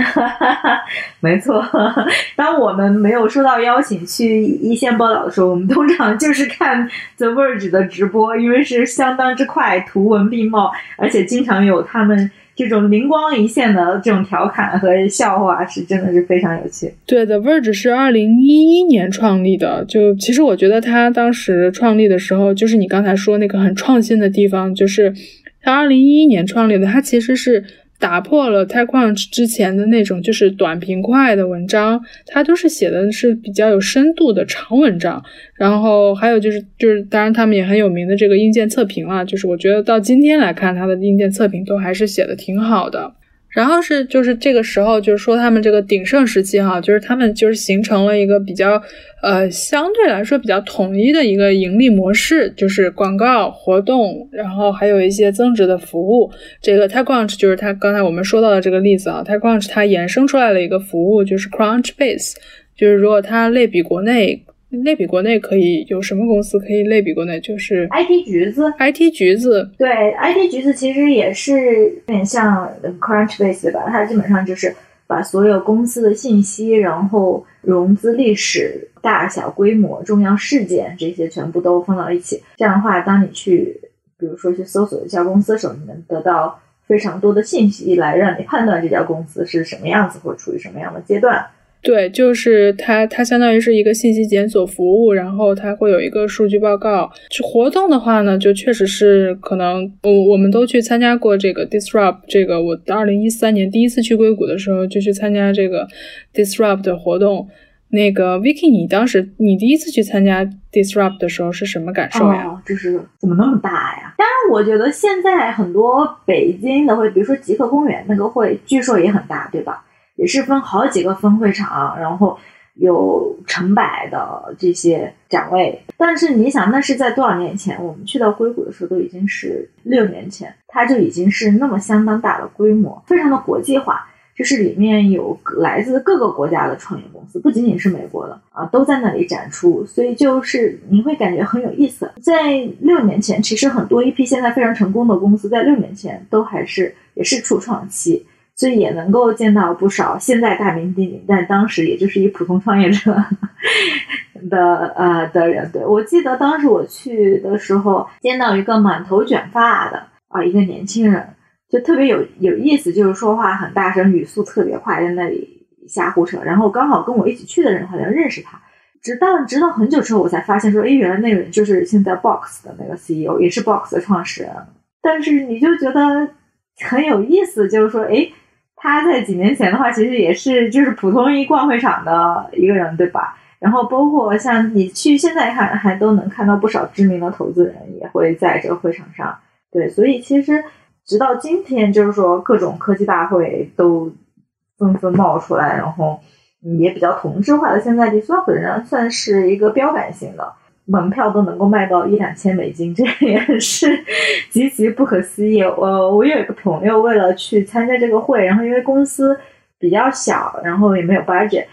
没错，当我们没有收到邀请去一线报道的时候，我们通常就是看 The Verge 的直播，因为是相当之快，图文并茂，而且经常有他们。这种灵光一现的这种调侃和笑话是真的是非常有趣。对的，Verge 是二零一一年创立的。就其实我觉得他当时创立的时候，就是你刚才说那个很创新的地方，就是他二零一一年创立的，他其实是。打破了 TechCrunch 之前的那种就是短平快的文章，它都是写的是比较有深度的长文章。然后还有就是就是，当然他们也很有名的这个硬件测评啊，就是我觉得到今天来看，它的硬件测评都还是写的挺好的。然后是就是这个时候，就是说他们这个鼎盛时期哈，就是他们就是形成了一个比较呃相对来说比较统一的一个盈利模式，就是广告活动，然后还有一些增值的服务。这个 TechCrunch 就是他刚才我们说到的这个例子啊，TechCrunch 它衍生出来了一个服务，就是 Crunchbase，就是如果它类比国内。类比国内可以有什么公司可以类比国内？就是 IT 橘子，IT 橘子，对，IT 橘子其实也是有点像 Crunchbase 吧，它基本上就是把所有公司的信息，然后融资历史、大小规模、重要事件这些全部都放到一起。这样的话，当你去，比如说去搜索一家公司的时候，你能得到非常多的信息，来让你判断这家公司是什么样子或处于什么样的阶段。对，就是它，它相当于是一个信息检索服务，然后它会有一个数据报告。就活动的话呢，就确实是可能，我我们都去参加过这个 Disrupt，这个我二零一三年第一次去硅谷的时候就去参加这个 Disrupt 的活动。那个 Vicky，你当时你第一次去参加 Disrupt 的时候是什么感受呀？就是怎么那么大呀？当然，我觉得现在很多北京的会，比如说极客公园那个会，据说也很大，对吧？也是分好几个分会场，然后有成百的这些展位。但是你想，那是在多少年前？我们去到硅谷的时候都已经是六年前，它就已经是那么相当大的规模，非常的国际化。就是里面有来自各个国家的创业公司，不仅仅是美国的啊，都在那里展出。所以就是你会感觉很有意思。在六年前，其实很多一批现在非常成功的公司在六年前都还是也是初创期。所以也能够见到不少现在大名鼎鼎，但当时也就是一普通创业者 的呃的人。对我记得当时我去的时候，见到一个满头卷发的啊一个年轻人，就特别有有意思，就是说话很大声，语速特别快，在那里瞎胡扯。然后刚好跟我一起去的人好像认识他，直到直到很久之后，我才发现说，哎，原来那个人就是现在 Box 的那个 CEO，也是 Box 的创始人。但是你就觉得很有意思，就是说，哎。他在几年前的话，其实也是就是普通一逛会场的一个人，对吧？然后包括像你去现在看，还都能看到不少知名的投资人也会在这个会场上。对，所以其实直到今天，就是说各种科技大会都纷纷冒出来，然后也比较同质化的。现在 Disrupt 仍算是一个标杆性的。门票都能够卖到一两千美金，这也是极其不可思议。我我有一个朋友为了去参加这个会，然后因为公司比较小，然后也没有 budget，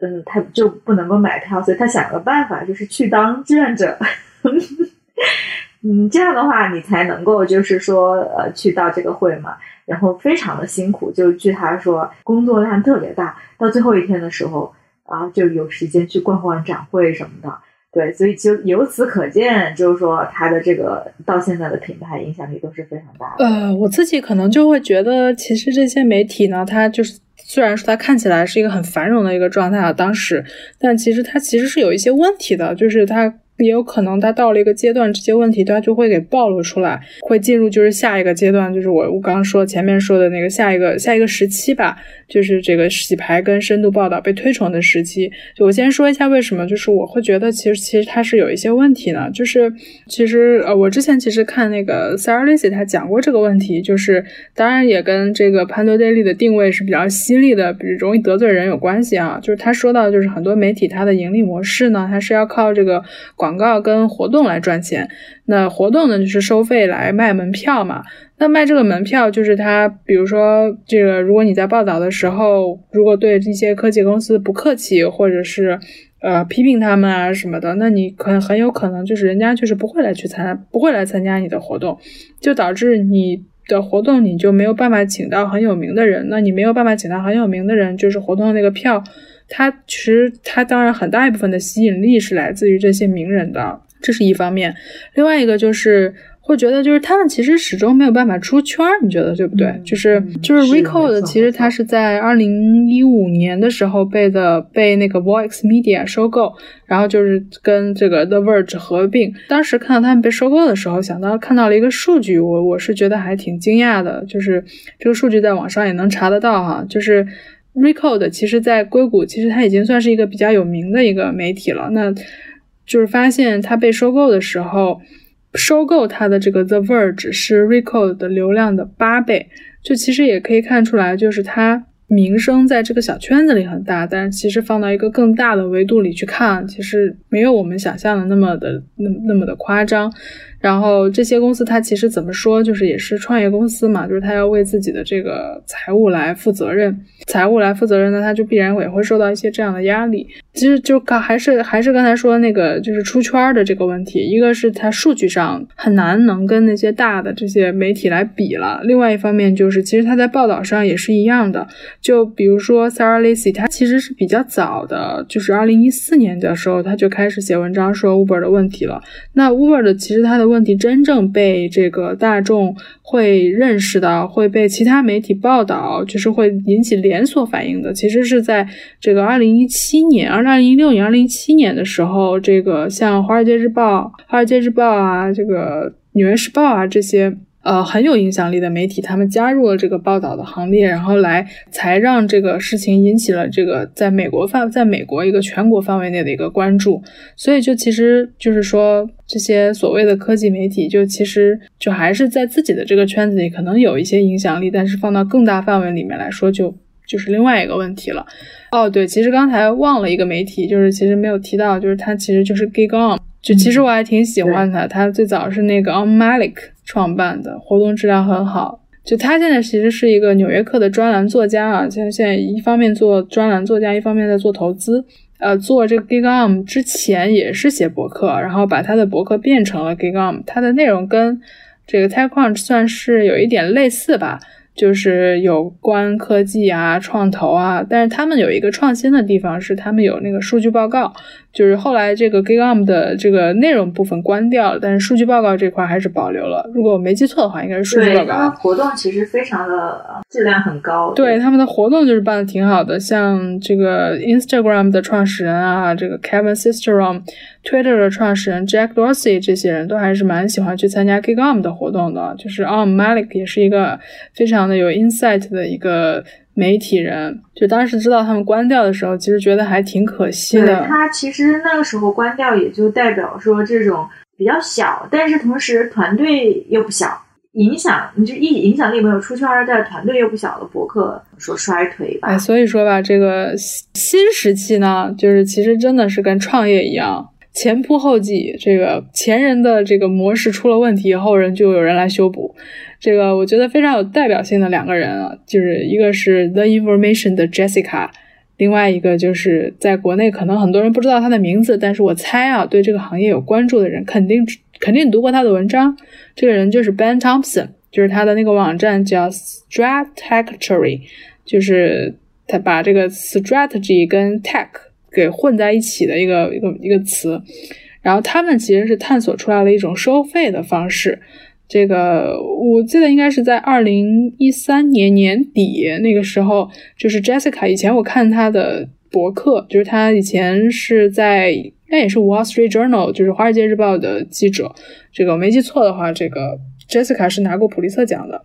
嗯，他就不能够买票，所以他想了个办法，就是去当志愿者。嗯，这样的话你才能够就是说呃去到这个会嘛，然后非常的辛苦，就据他说工作量特别大，到最后一天的时候啊就有时间去逛逛展会什么的。对，所以就由此可见，就是说他的这个到现在的品牌影响力都是非常大的。呃，我自己可能就会觉得，其实这些媒体呢，它就是虽然说它看起来是一个很繁荣的一个状态啊，当时，但其实它其实是有一些问题的，就是它。也有可能他到了一个阶段，这些问题他就会给暴露出来，会进入就是下一个阶段，就是我我刚刚说前面说的那个下一个下一个时期吧，就是这个洗牌跟深度报道被推崇的时期。就我先说一下为什么，就是我会觉得其实其实它是有一些问题呢，就是其实呃我之前其实看那个 Sarah Lacy 他讲过这个问题，就是当然也跟这个潘多 Daily 的定位是比较犀利的，比容易得罪人有关系啊。就是他说到就是很多媒体它的盈利模式呢，它是要靠这个广。广告跟活动来赚钱，那活动呢就是收费来卖门票嘛。那卖这个门票就是他，比如说这个，如果你在报道的时候，如果对这些科技公司不客气，或者是呃批评他们啊什么的，那你可能很有可能就是人家就是不会来去参，不会来参加你的活动，就导致你的活动你就没有办法请到很有名的人。那你没有办法请到很有名的人，就是活动的那个票。它其实，它当然很大一部分的吸引力是来自于这些名人的，这是一方面。另外一个就是会觉得，就是他们其实始终没有办法出圈，你觉得对不对？就是就是 Recode，其实它是在二零一五年的时候被的被那个 Vox Media 收购，然后就是跟这个 The Verge 合并。当时看到他们被收购的时候，想到看到了一个数据，我我是觉得还挺惊讶的，就是这个数据在网上也能查得到哈，就是。Recode 其实，在硅谷，其实它已经算是一个比较有名的一个媒体了。那就是发现它被收购的时候，收购它的这个 The Verge 是 Record 的流量的八倍。就其实也可以看出来，就是它名声在这个小圈子里很大，但是其实放到一个更大的维度里去看，其实没有我们想象的那么的那那么的夸张。然后这些公司它其实怎么说，就是也是创业公司嘛，就是它要为自己的这个财务来负责任，财务来负责任呢，它就必然也会受到一些这样的压力。其实就刚还是还是刚才说那个就是出圈的这个问题，一个是它数据上很难能跟那些大的这些媒体来比了，另外一方面就是其实它在报道上也是一样的，就比如说 Sarah Lacy，它其实是比较早的，就是二零一四年的时候，他就开始写文章说 Uber 的问题了。那 Uber 的其实它的问题真正被这个大众会认识到，会被其他媒体报道，就是会引起连锁反应的，其实是在这个二零一七年、二零一六年、二零一七年的时候，这个像《华尔街日报》、《华尔街日报》啊，这个《纽约时报》啊这些。呃，很有影响力的媒体，他们加入了这个报道的行列，然后来才让这个事情引起了这个在美国范，在美国一个全国范围内的一个关注。所以就其实就是说，这些所谓的科技媒体，就其实就还是在自己的这个圈子里可能有一些影响力，但是放到更大范围里面来说，就就是另外一个问题了。哦，对，其实刚才忘了一个媒体，就是其实没有提到，就是它其实就是 Gigom，就其实我还挺喜欢它，它最早是那个 On Malik。创办的活动质量很好，就他现在其实是一个《纽约客》的专栏作家啊，现在现在一方面做专栏作家，一方面在做投资。呃，做这个 Gigam 之前也是写博客，然后把他的博客变成了 Gigam，它的内容跟这个 TechCrunch 算是有一点类似吧。就是有关科技啊、创投啊，但是他们有一个创新的地方是，他们有那个数据报告。就是后来这个 Gigam 的这个内容部分关掉了，但是数据报告这块还是保留了。如果我没记错的话，应该是数据报告。对，活动其实非常的质量很高。对，他们的活动就是办的挺好的，像这个 Instagram 的创始人啊，这个 Kevin Systrom。Twitter 的创始人 Jack Dorsey 这些人都还是蛮喜欢去参加 Gigam 的活动的，就是 On Malik 也是一个非常的有 insight 的一个媒体人。就当时知道他们关掉的时候，其实觉得还挺可惜的。他其实那个时候关掉，也就代表说这种比较小，但是同时团队又不小，影响你就影影响力没有出圈，但团队又不小的博客说衰退吧。哎，所以说吧，这个新时期呢，就是其实真的是跟创业一样。前仆后继，这个前人的这个模式出了问题，后人就有人来修补。这个我觉得非常有代表性的两个人啊，就是一个是 The Information 的 Jessica，另外一个就是在国内可能很多人不知道他的名字，但是我猜啊，对这个行业有关注的人肯定肯定读过他的文章。这个人就是 Ben Thompson，就是他的那个网站叫 Strategy，就是他把这个 strategy 跟 tech。给混在一起的一个一个一个词，然后他们其实是探索出来了一种收费的方式。这个我记得应该是在二零一三年年底那个时候，就是 Jessica 以前我看她的博客，就是她以前是在应该也是 Wall Street Journal，就是华尔街日报的记者。这个我没记错的话，这个 Jessica 是拿过普利策奖的。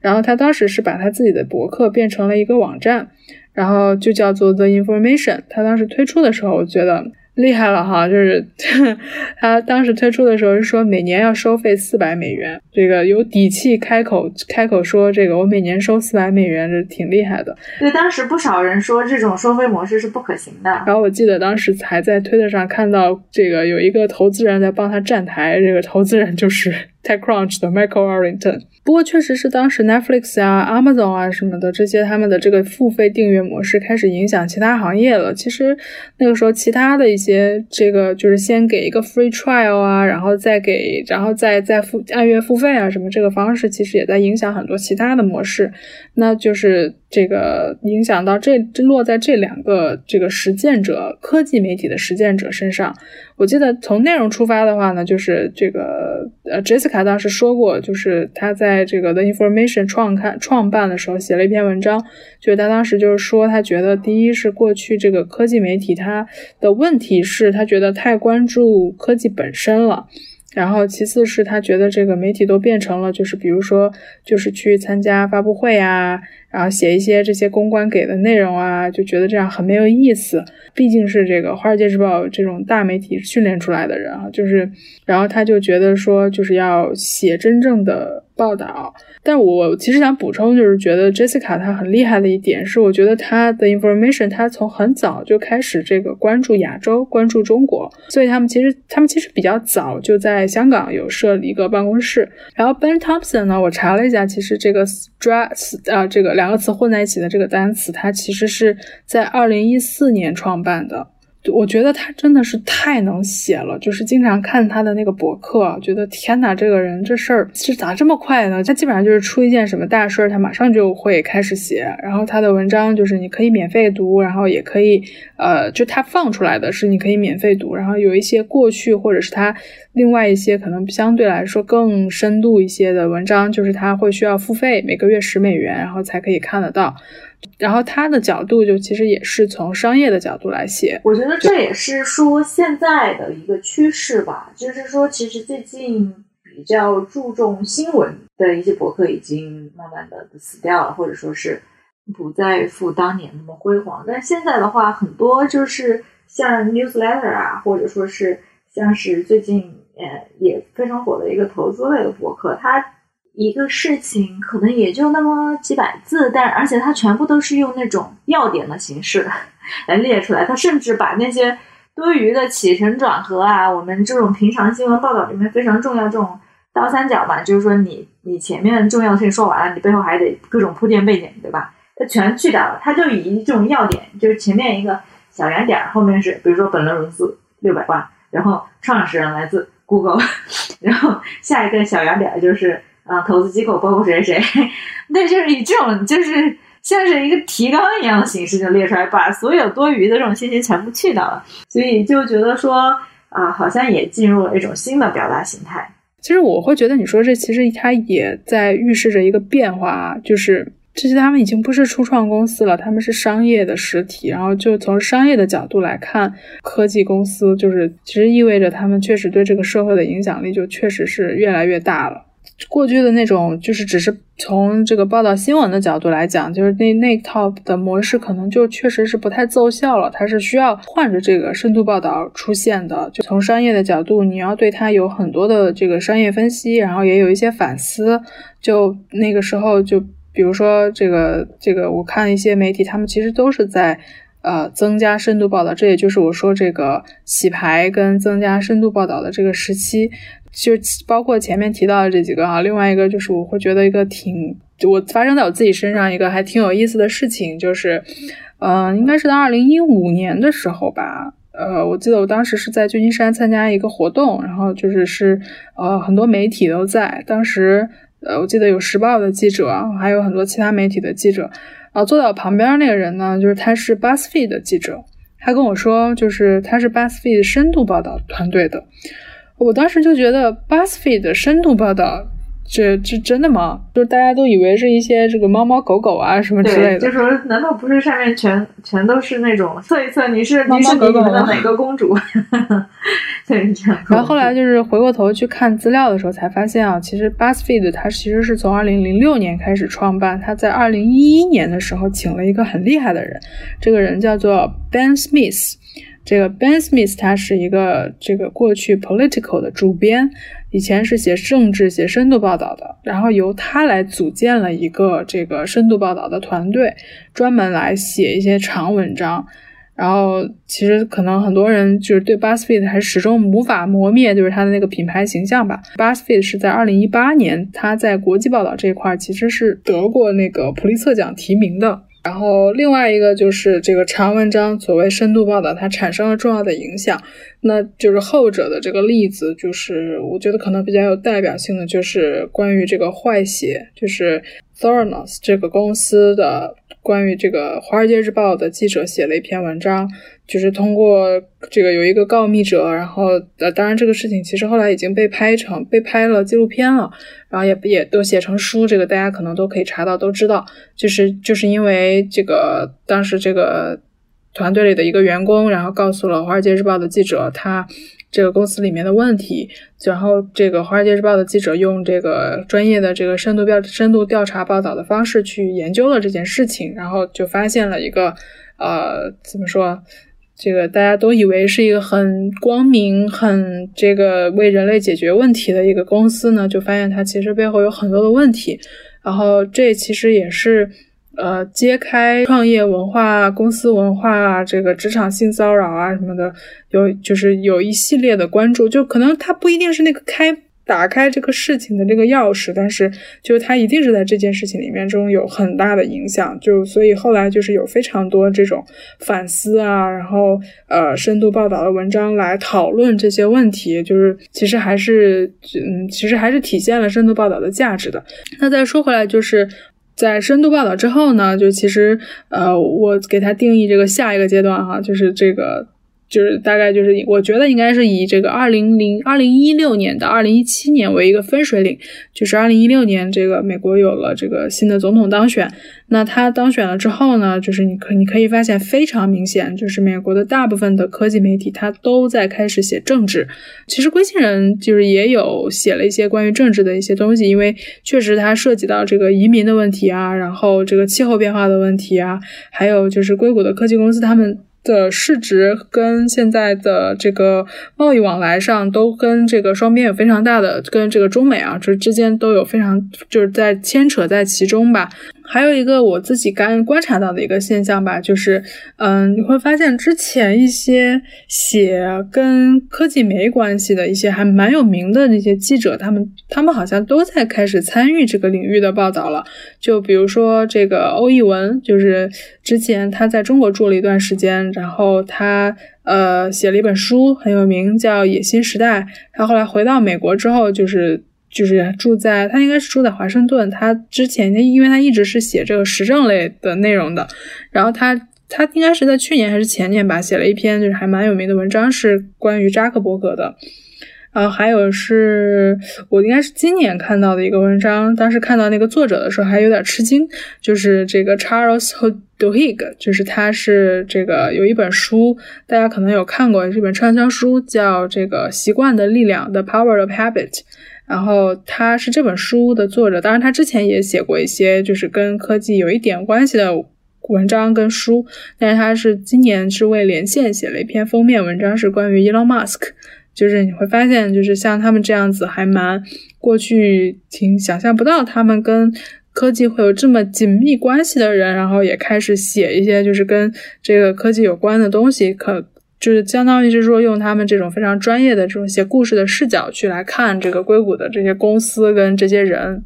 然后她当时是把她自己的博客变成了一个网站。然后就叫做 The Information，他当时推出的时候，我觉得厉害了哈，就是 他当时推出的时候是说每年要收费四百美元，这个有底气开口开口说这个我每年收四百美元，这挺厉害的。对，当时不少人说这种收费模式是不可行的。然后我记得当时还在推特上看到这个有一个投资人在帮他站台，这个投资人就是 TechCrunch 的 Michael Arrington。不过确实是当时 Netflix 啊、Amazon 啊什么的这些他们的这个付费订阅模式开始影响其他行业了。其实那个时候其他的一些这个就是先给一个 free trial 啊，然后再给，然后再再付按月付费啊什么这个方式，其实也在影响很多其他的模式。那就是这个影响到这这落在这两个这个实践者科技媒体的实践者身上。我记得从内容出发的话呢，就是这个呃，Jessica 当时说过，就是他在这个 The Information 创刊创办的时候写了一篇文章，就是他当时就是说，他觉得第一是过去这个科技媒体他的问题是他觉得太关注科技本身了。然后，其次是他觉得这个媒体都变成了，就是比如说，就是去参加发布会啊，然后写一些这些公关给的内容啊，就觉得这样很没有意思。毕竟是这个《华尔街日报》这种大媒体训练出来的人啊，就是，然后他就觉得说，就是要写真正的报道。但我其实想补充，就是觉得 Jessica 她很厉害的一点是，我觉得她的 information 她从很早就开始这个关注亚洲、关注中国，所以他们其实他们其实比较早就在香港有设立一个办公室。然后 Ben Thompson 呢，我查了一下，其实这个 stress 啊这个两个词混在一起的这个单词，它其实是在二零一四年创办的。我觉得他真的是太能写了，就是经常看他的那个博客，觉得天哪，这个人这事儿是咋这么快呢？他基本上就是出一件什么大事儿，他马上就会开始写。然后他的文章就是你可以免费读，然后也可以，呃，就他放出来的是你可以免费读。然后有一些过去或者是他另外一些可能相对来说更深度一些的文章，就是他会需要付费，每个月十美元，然后才可以看得到。然后他的角度就其实也是从商业的角度来写，我觉得这也是说现在的一个趋势吧，就是说其实最近比较注重新闻的一些博客已经慢慢的死掉了，或者说是不再复当年那么辉煌。但现在的话，很多就是像 newsletter 啊，或者说是像是最近呃也非常火的一个投资类的博客，它。一个事情可能也就那么几百字，但而且它全部都是用那种要点的形式来列出来。它甚至把那些多余的起承转合啊，我们这种平常新闻报道里面非常重要这种倒三角嘛，就是说你你前面重要性说完了，你背后还得各种铺垫背景，对吧？它全去掉了，它就以这种要点，就是前面一个小圆点，后面是比如说本轮融资六百万，然后创始人来自 Google，然后下一个小圆点就是。啊，投资机构包括谁谁，对，就是以这种就是像是一个提纲一样的形式就列出来，把所有多余的这种信息全部去掉了，所以就觉得说啊，好像也进入了一种新的表达形态。其实我会觉得你说这其实它也在预示着一个变化，就是这些他们已经不是初创公司了，他们是商业的实体，然后就从商业的角度来看，科技公司就是其实意味着他们确实对这个社会的影响力就确实是越来越大了。过去的那种，就是只是从这个报道新闻的角度来讲，就是那那套的模式可能就确实是不太奏效了。它是需要换着这个深度报道出现的。就从商业的角度，你要对它有很多的这个商业分析，然后也有一些反思。就那个时候，就比如说这个这个，我看一些媒体，他们其实都是在呃增加深度报道。这也就是我说这个洗牌跟增加深度报道的这个时期。就包括前面提到的这几个啊，另外一个就是我会觉得一个挺，我发生在我自己身上一个还挺有意思的事情，就是，嗯，应该是在二零一五年的时候吧，呃，我记得我当时是在旧金山参加一个活动，然后就是是呃很多媒体都在，当时呃我记得有时报的记者，还有很多其他媒体的记者，然后，坐在我旁边那个人呢，就是他是 BuzzFeed 的记者，他跟我说，就是他是 BuzzFeed 深度报道团队的。我当时就觉得 BuzzFeed 的深度报道，这这真的吗？就是大家都以为是一些这个猫猫狗狗啊什么之类的。就说难道不是上面全全都是那种测一测你是你是你们的哪个公主？对，这样。然后后来就是回过头去看资料的时候，才发现啊，其实 BuzzFeed 它其实是从二零零六年开始创办，它在二零一一年的时候请了一个很厉害的人，这个人叫做 Ben Smith。这个 Ben Smith 他是一个这个过去 Political 的主编，以前是写政治、写深度报道的，然后由他来组建了一个这个深度报道的团队，专门来写一些长文章。然后其实可能很多人就是对 BuzzFeed 还始终无法磨灭，就是他的那个品牌形象吧。BuzzFeed 是在二零一八年，他在国际报道这一块其实是得过那个普利策奖提名的。然后另外一个就是这个长文章，所谓深度报道，它产生了重要的影响。那就是后者的这个例子，就是我觉得可能比较有代表性的，就是关于这个坏血，就是 Theranos 这个公司的。关于这个《华尔街日报》的记者写了一篇文章，就是通过这个有一个告密者，然后呃，当然这个事情其实后来已经被拍成被拍了纪录片了，然后也也都写成书，这个大家可能都可以查到，都知道，就是就是因为这个当时这个团队里的一个员工，然后告诉了《华尔街日报》的记者，他。这个公司里面的问题，然后这个《华尔街日报》的记者用这个专业的这个深度调深度调查报道的方式去研究了这件事情，然后就发现了一个，呃，怎么说，这个大家都以为是一个很光明、很这个为人类解决问题的一个公司呢，就发现它其实背后有很多的问题。然后这其实也是呃揭开创业文化、公司文化啊，这个职场性骚扰啊什么的，有就是有一系列的关注。就可能它不一定是那个开。打开这个事情的这个钥匙，但是就是它一定是在这件事情里面中有很大的影响，就所以后来就是有非常多这种反思啊，然后呃深度报道的文章来讨论这些问题，就是其实还是嗯其实还是体现了深度报道的价值的。那再说回来，就是在深度报道之后呢，就其实呃我给它定义这个下一个阶段哈，就是这个。就是大概就是，我觉得应该是以这个二零零二零一六年到二零一七年为一个分水岭。就是二零一六年，这个美国有了这个新的总统当选。那他当选了之后呢，就是你可你可以发现非常明显，就是美国的大部分的科技媒体，它都在开始写政治。其实归信人就是也有写了一些关于政治的一些东西，因为确实它涉及到这个移民的问题啊，然后这个气候变化的问题啊，还有就是硅谷的科技公司他们。的市值跟现在的这个贸易往来上，都跟这个双边有非常大的，跟这个中美啊，就是之间都有非常就是在牵扯在其中吧。还有一个我自己刚观察到的一个现象吧，就是，嗯，你会发现之前一些写跟科技没关系的一些还蛮有名的那些记者，他们他们好像都在开始参与这个领域的报道了。就比如说这个欧义文，就是之前他在中国住了一段时间，然后他呃写了一本书很有名，叫《野心时代》。他后来回到美国之后，就是。就是住在他应该是住在华盛顿。他之前因为他一直是写这个时政类的内容的，然后他他应该是在去年还是前年吧，写了一篇就是还蛮有名的文章，是关于扎克伯格的。然后还有是我应该是今年看到的一个文章，当时看到那个作者的时候还有点吃惊，就是这个 Charles Duhigg，就是他是这个有一本书，大家可能有看过这本畅销书，叫这个习惯的力量，The Power of Habit。然后他是这本书的作者，当然他之前也写过一些就是跟科技有一点关系的文章跟书，但是他是今年是为连线写了一篇封面文章，是关于 Elon Musk，就是你会发现就是像他们这样子还蛮过去挺想象不到他们跟科技会有这么紧密关系的人，然后也开始写一些就是跟这个科技有关的东西，可。就是相当于是说，用他们这种非常专业的这种写故事的视角去来看这个硅谷的这些公司跟这些人。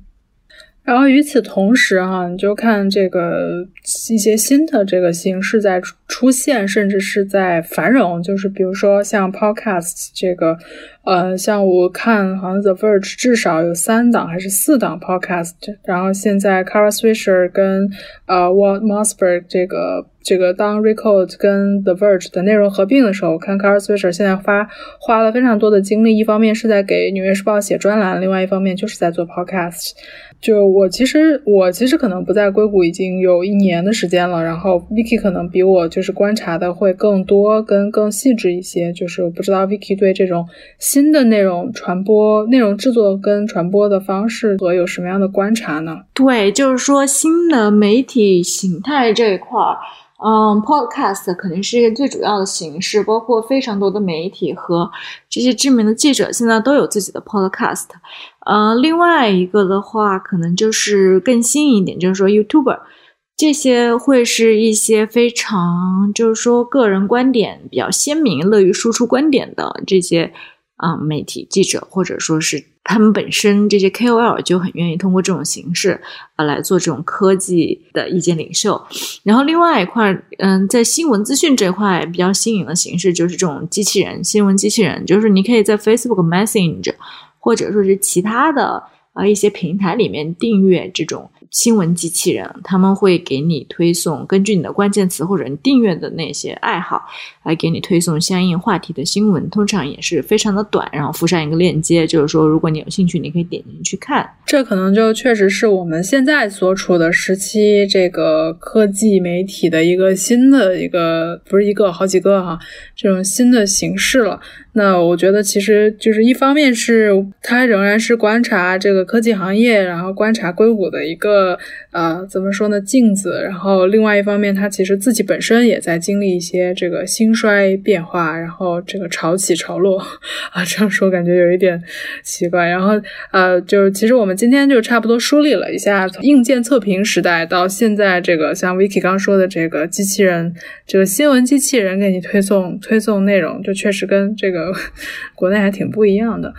然后与此同时，哈，你就看这个一些新的这个形式在出现，甚至是在繁荣。就是比如说像 Podcast 这个，呃，像我看好像 The Verge 至少有三档还是四档 Podcast。然后现在 Kara Swisher 跟呃 Walt Mossberg 这个这个当 Record 跟 The Verge 的内容合并的时候，我看 Carl Swisher 现在花花了非常多的精力，一方面是在给纽约时报写专栏，另外一方面就是在做 Podcast。就我其实我其实可能不在硅谷已经有一年的时间了，然后 Vicky 可能比我就是观察的会更多跟更细致一些。就是我不知道 Vicky 对这种新的内容传播、内容制作跟传播的方式和有什么样的观察呢？对，就是说新的媒体形态这一块儿。嗯，Podcast 肯定是一个最主要的形式，包括非常多的媒体和这些知名的记者现在都有自己的 Podcast。呃，另外一个的话，可能就是更新一点，就是说 YouTuber 这些会是一些非常就是说个人观点比较鲜明、乐于输出观点的这些啊媒体记者，或者说是。他们本身这些 KOL 就很愿意通过这种形式啊来做这种科技的意见领袖。然后另外一块，嗯，在新闻资讯这块比较新颖的形式就是这种机器人新闻机器人，就是你可以在 Facebook Messenger 或者说是其他的啊一些平台里面订阅这种。新闻机器人，他们会给你推送，根据你的关键词或者你订阅的那些爱好，来给你推送相应话题的新闻，通常也是非常的短，然后附上一个链接，就是说如果你有兴趣，你可以点进去看。这可能就确实是我们现在所处的时期，这个科技媒体的一个新的一个，不是一个，好几个哈，这种新的形式了。那我觉得其实就是一方面是他仍然是观察这个科技行业，然后观察硅谷的一个呃怎么说呢镜子，然后另外一方面他其实自己本身也在经历一些这个兴衰变化，然后这个潮起潮落啊，这样说感觉有一点奇怪。然后呃，就是其实我们今天就差不多梳理了一下从硬件测评时代到现在这个像 Vicky 刚说的这个机器人，这个新闻机器人给你推送推送内容，就确实跟这个。国内还挺不一样的。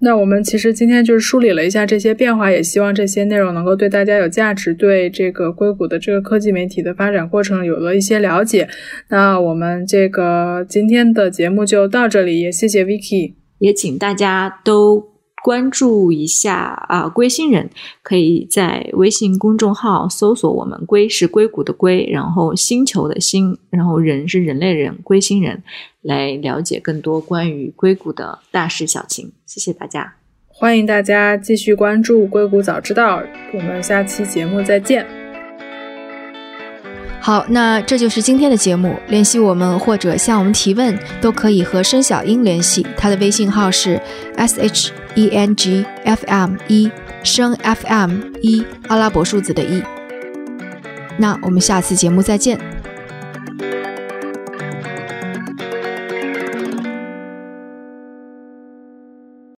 那我们其实今天就是梳理了一下这些变化，也希望这些内容能够对大家有价值，对这个硅谷的这个科技媒体的发展过程有了一些了解。那我们这个今天的节目就到这里，也谢谢 Vicky，也请大家都。关注一下啊，龟星人可以在微信公众号搜索我们“龟”是硅谷的“龟”，然后星球的“星”，然后人是人类人，龟星人来了解更多关于硅谷的大事小情。谢谢大家，欢迎大家继续关注硅谷早知道，我们下期节目再见。好，那这就是今天的节目。联系我们或者向我们提问，都可以和申小英联系，她的微信号是 s h e n g f m 一，升 f m 一，阿拉伯数字的一。那我们下次节目再见。